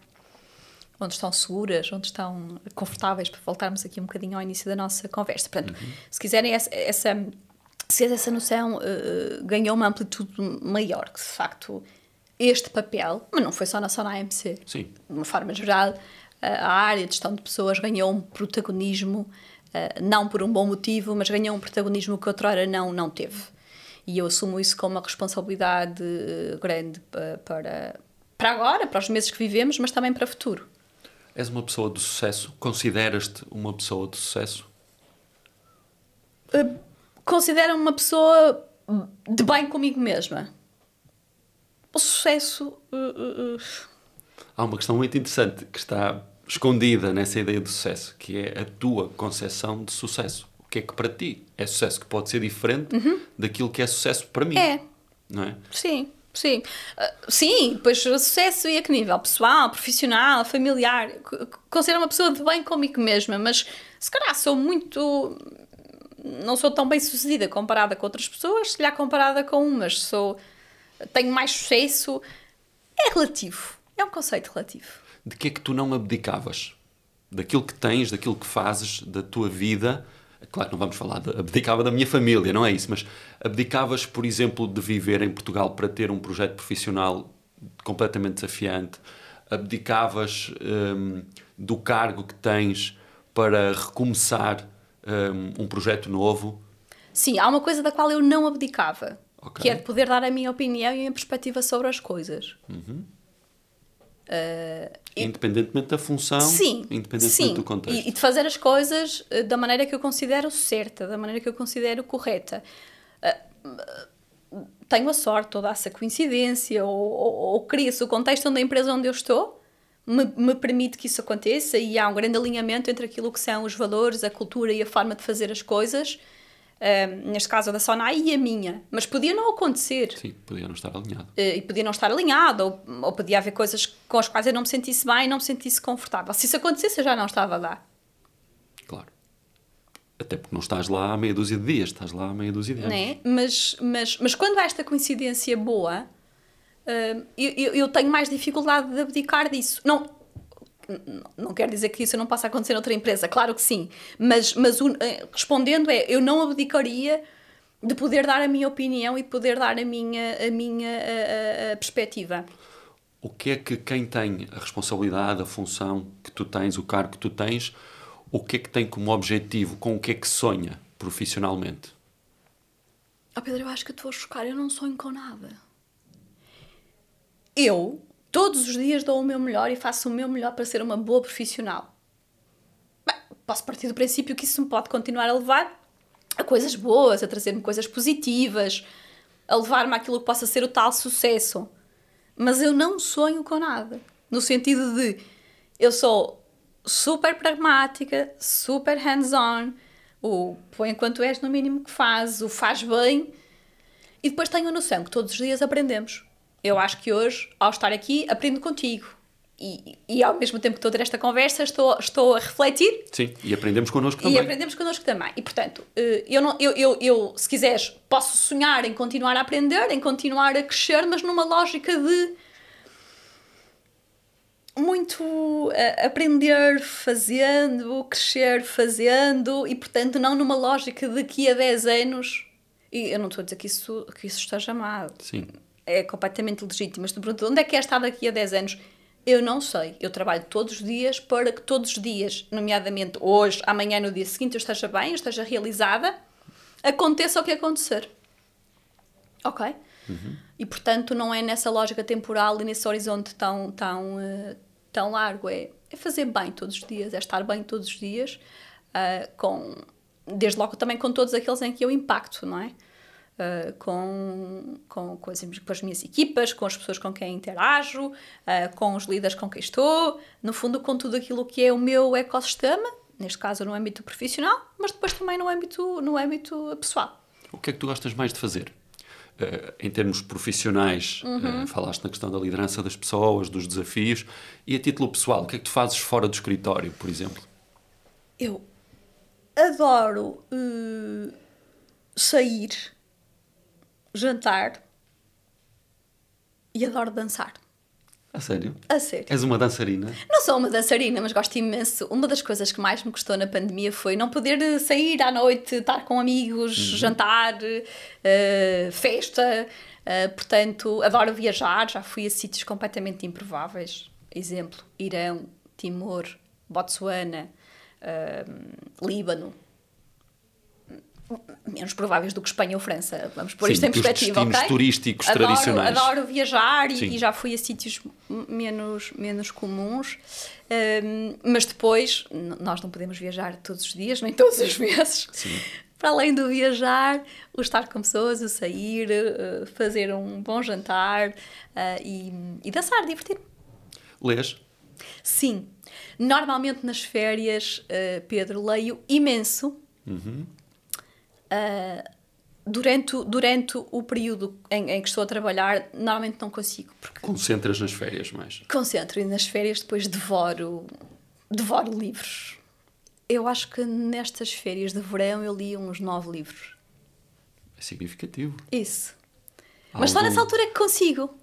onde estão seguras, onde estão confortáveis, para voltarmos aqui um bocadinho ao início da nossa conversa. Portanto, uhum. se quiserem essa, essa, se essa noção uh, ganhou uma amplitude maior, que de facto este papel, mas não foi só na só na AMC, Sim. de uma forma geral, a área de gestão de pessoas ganhou um protagonismo, uh, não por um bom motivo, mas ganhou um protagonismo que outrora não, não teve e eu assumo isso como uma responsabilidade eh, grande para, para agora, para os meses que vivemos, mas também para o futuro. És uma pessoa de sucesso? Consideras-te uma pessoa de sucesso? Uh, Considero-me uma pessoa de bem comigo mesma. O sucesso. Uh, uh, Há uma questão muito interessante que está escondida nessa ideia de sucesso, que é a tua concepção de sucesso que é que para ti é sucesso, que pode ser diferente uhum. daquilo que é sucesso para mim. É. Não é? Sim, sim. Uh, sim, pois sucesso e a que nível? Pessoal, profissional, familiar. Considero uma pessoa de bem comigo mesma, mas se calhar sou muito. Não sou tão bem sucedida comparada com outras pessoas, se calhar comparada com umas. Sou, tenho mais sucesso. É relativo. É um conceito relativo. De que é que tu não abdicavas? Daquilo que tens, daquilo que fazes, da tua vida Claro, não vamos falar de abdicava da minha família, não é isso, mas abdicavas, por exemplo, de viver em Portugal para ter um projeto profissional completamente desafiante, abdicavas um, do cargo que tens para recomeçar um, um, projeto novo? Sim, há uma coisa da qual eu não abdicava, okay. que é de poder dar a minha opinião e a minha perspectiva sobre as coisas. Uhum. Uh, independentemente da função, sim, independentemente sim. do contexto. E, e, de fazer as coisas uh, da maneira que eu considero certa, da maneira que eu considero correta. Uh, tenho a sorte, toda essa coincidência, ou, ou, ou cria-se o contexto onde a empresa onde eu estou me, me permite que isso aconteça e há um grande alinhamento entre aquilo que são os valores, a cultura e a forma de fazer as coisas neste caso a da Sonai e a minha, mas podia não acontecer. Sim, podia não estar alinhado. Uh, e podia não estar alinhado, ou, ou podia haver coisas com as quais eu não me sentisse bem e não me sentisse confortável. Se isso acontecesse, eu já não estava lá. Claro. Até porque não estás lá há meia dúzia de dias, estás lá há meia dúzia de anos. Né? Mas, mas, mas quando há esta coincidência boa, uh, eu, eu tenho mais dificuldade de abdicar disso. Não, não quer dizer que isso não possa acontecer noutra empresa, claro que sim, mas, mas eh, respondendo é, eu não abdicaria de poder dar a minha opinião e poder dar a minha, a minha a, a perspectiva. O que é que quem tem a responsabilidade, a função que tu tens, o cargo que tu tens, o que é que tem como objetivo, com o que é que sonha profissionalmente? Oh Pedro, eu acho que estou a chocar, eu não sonho com nada. Eu Todos os dias dou o meu melhor e faço o meu melhor para ser uma boa profissional. Bem, posso partir do princípio que isso me pode continuar a levar a coisas boas, a trazer-me coisas positivas, a levar-me àquilo que possa ser o tal sucesso. Mas eu não sonho com nada. No sentido de eu sou super pragmática, super hands-on, o põe enquanto és no mínimo que fazes, o faz bem. E depois tenho a noção que todos os dias aprendemos eu acho que hoje, ao estar aqui, aprendo contigo. E, e ao mesmo tempo que estou a ter esta conversa, estou, estou a refletir. Sim, e aprendemos connosco também. E aprendemos connosco também. E portanto, eh, eu, não, eu, eu, eu, se quiseres, posso sonhar em continuar a aprender, em continuar a crescer, mas numa lógica de muito uh, aprender fazendo, crescer fazendo e, portanto, não numa lógica de daqui a 10 anos. E eu não estou a dizer que isso, que isso esteja mal. Sim. É completamente legítimo. Mas tu perguntas onde é que é estar daqui a 10 anos? Eu não sei. Eu trabalho todos os dias para que todos os dias, nomeadamente hoje, amanhã, no dia seguinte, eu esteja bem, eu esteja realizada, aconteça o que acontecer. Ok? Uhum. E portanto não é nessa lógica temporal e nesse horizonte tão, tão, uh, tão largo. É, é fazer bem todos os dias, é estar bem todos os dias, uh, com, desde logo também com todos aqueles em que eu impacto, não é? Uh, com, com, com, as, com as minhas equipas, com as pessoas com quem interajo, com os líderes com quem estou, no fundo, com tudo aquilo que é o meu ecossistema, neste caso no âmbito profissional, mas depois também no âmbito, no âmbito pessoal. O que é que tu gostas mais de fazer? Uh, em termos profissionais, uhum. uh, falaste na questão da liderança das pessoas, dos desafios, e a título pessoal, o que é que tu fazes fora do escritório, por exemplo? Eu adoro uh, sair, jantar e adoro dançar. A sério? A sério. És uma dançarina? Não sou uma dançarina, mas gosto imenso. Uma das coisas que mais me custou na pandemia foi não poder sair à noite, estar com amigos, uhum. jantar, uh, festa. Uh, portanto, adoro viajar. Já fui a sítios completamente improváveis. Exemplo, Irão, Timor, Botsuana, uh, Líbano menos prováveis do que Espanha ou França. Vamos pôr Sim, isto em perspectiva, ok? turísticos adoro, tradicionais. Adoro viajar e, e, já fui a sítios menos, menos comuns, um, mas depois nós não podemos viajar todos os dias, nem todas as vezes. Sim. Para além do viajar, o estar com pessoas, o sair, uh, fazer um bom jantar uh, e, e dançar, divertir. Lês? Sim. Normalmente nas férias, uh, Pedro, leio imenso. Uhum. Uh, durante, durante o período em, em, que estou a trabalhar, normalmente não consigo. Porque Concentras nas férias mais? Concentro e nas férias depois devoro, devoro livros. Eu acho que nestas férias de verão eu li uns nove livros. É significativo. Isso. Mas só nessa altura é que consigo.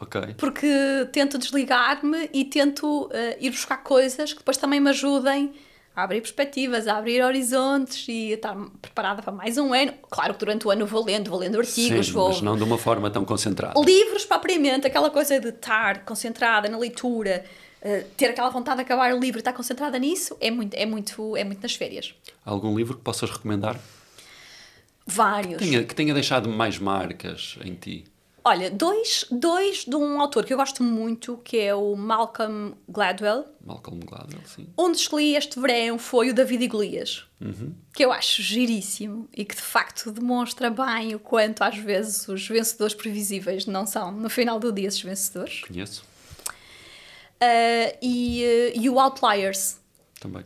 Ok. Porque tento desligar-me e tento uh, ir buscar coisas que depois também me ajudem a abrir perspectivas, a abrir horizontes e a estar preparada para mais um ano. Claro que durante o ano vou lendo, vou lendo artigos, Sim, vou... mas não de uma forma tão concentrada. Livros, propriamente, aquela coisa de estar concentrada na leitura, uh, ter aquela vontade de acabar o livro e estar concentrada nisso, é muito, é muito, é muito nas férias. Algum livro que possas recomendar? Vários. Que tenha, que tenha deixado mais marcas em ti. Olha, dois, dois de um autor que eu gosto muito, que é o Malcolm Gladwell. Malcolm Gladwell, sim. Um dos que li este verão foi o David e Golias, uhum. que eu acho giríssimo e que de facto demonstra bem o quanto às vezes os vencedores previsíveis não são, no final do dia, esses vencedores. Conheço. Uh, e, e o Outliers. Também.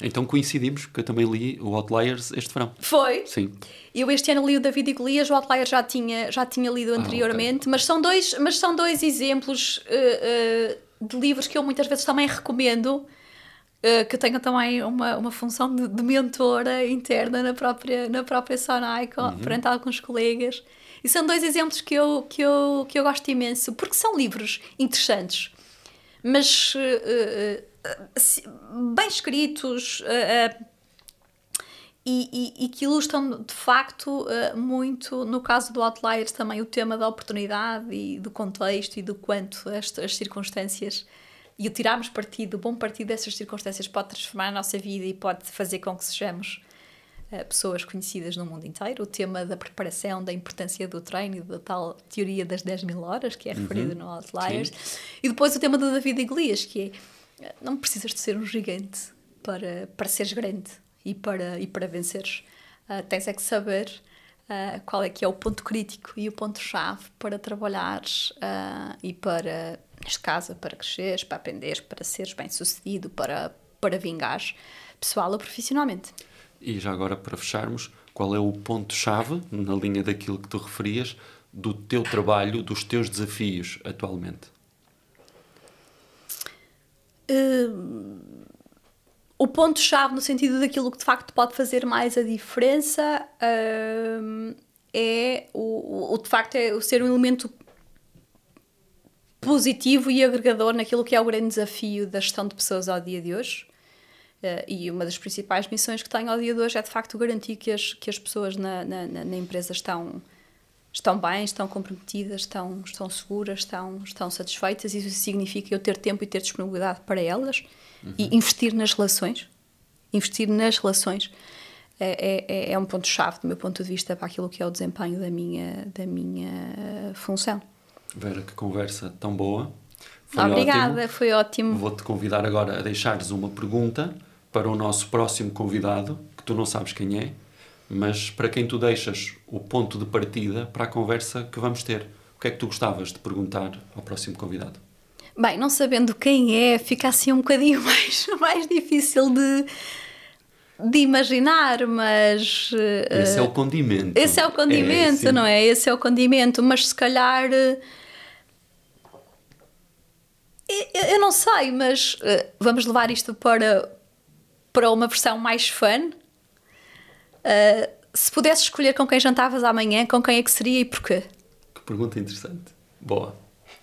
Então coincidimos, porque eu também li o Outliers este verão. Foi? Sim. Eu este ano li o David e Golias, o Outliers já tinha, já tinha lido anteriormente, ah, okay. mas, são dois, mas são dois exemplos uh, uh, de livros que eu muitas vezes também recomendo, uh, que tenham também uma, uma função de, de, mentora interna na própria, na própria Sonai, uhum. perante alguns colegas. E são dois exemplos que eu, que, eu, que eu gosto imenso, porque são livros interessantes, mas bem escritos uh, uh, e, e, e, que ilustram de facto uh, muito, no caso do Outliers, também o tema da oportunidade e do contexto e do quanto as, as circunstâncias e o tirarmos partido, o bom partido dessas circunstâncias pode transformar a nossa vida e pode fazer com que sejamos pessoas conhecidas no mundo inteiro. O tema da preparação, da importância do treino da tal teoria das 10 mil horas, que é referido uhum. no Outliers. Sim. E depois o tema do David Golias, que é não precisas de ser um gigante para, para seres grande e para, e para venceres. Uh, tens é que saber uh, qual é que é o ponto crítico e o ponto-chave para trabalhares uh, e para, neste caso, para cresceres, para aprenderes, para seres bem-sucedido, para, para vingares pessoal ou profissionalmente. E já agora, para fecharmos, qual é o ponto-chave, na linha daquilo que tu referias, do teu trabalho, dos teus desafios atualmente? Uh, o ponto-chave no sentido daquilo que de facto pode fazer mais a diferença uh, é o, o, de facto é o ser um elemento positivo e agregador naquilo que é o grande desafio da gestão de pessoas ao dia de hoje. Uh, e uma das principais missões que tenho ao dia de hoje é de facto garantir que as, que as pessoas na, na, na empresa estão, estão bem, estão comprometidas, estão, estão seguras, estão, estão satisfeitas. Isso significa eu ter tempo e ter disponibilidade para elas uhum. e investir nas relações. Investir nas relações é, é, é um ponto-chave, do meu ponto de vista, para aquilo que é o desempenho da minha, da minha função. Vera, que conversa tão boa. Foi Obrigada, ótimo. foi ótimo. Vou-te convidar agora a deixares uma pergunta para o nosso próximo convidado, que tu não sabes quem é, mas para quem tu deixas o ponto de partida para a conversa que vamos ter. O que é que tu gostavas de perguntar ao próximo convidado? Bem, não sabendo quem é, fica assim um bocadinho mais, mais difícil de, de imaginar, mas. Esse uh, é o condimento. Esse é o condimento, é, não é? Esse é o condimento, mas se calhar. Uh, eu não sei, mas uh, vamos levar isto para, para uma versão mais fun. Uh, se pudesse escolher com quem jantavas amanhã, com quem é que seria e porquê? Que pergunta interessante. Boa.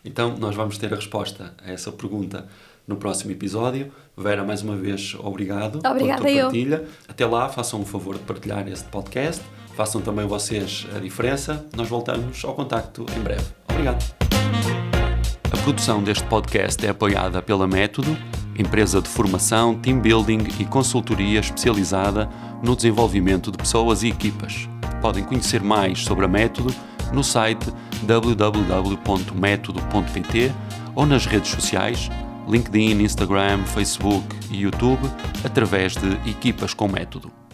Então, nós vamos ter a resposta a essa pergunta no próximo episódio. Vera, mais uma vez, obrigado Obrigada pela tua partilha. Eu. Até lá, façam um favor de partilhar este podcast. Façam também vocês a diferença. Nós voltamos ao contacto em breve. Obrigado. A produção deste podcast é apoiada pela Método, empresa de formação, team building e consultoria especializada no desenvolvimento de pessoas e equipas. Podem conhecer mais sobre a Método no site www.método.pt ou nas redes sociais LinkedIn, Instagram, Facebook e YouTube através de Equipas com Método.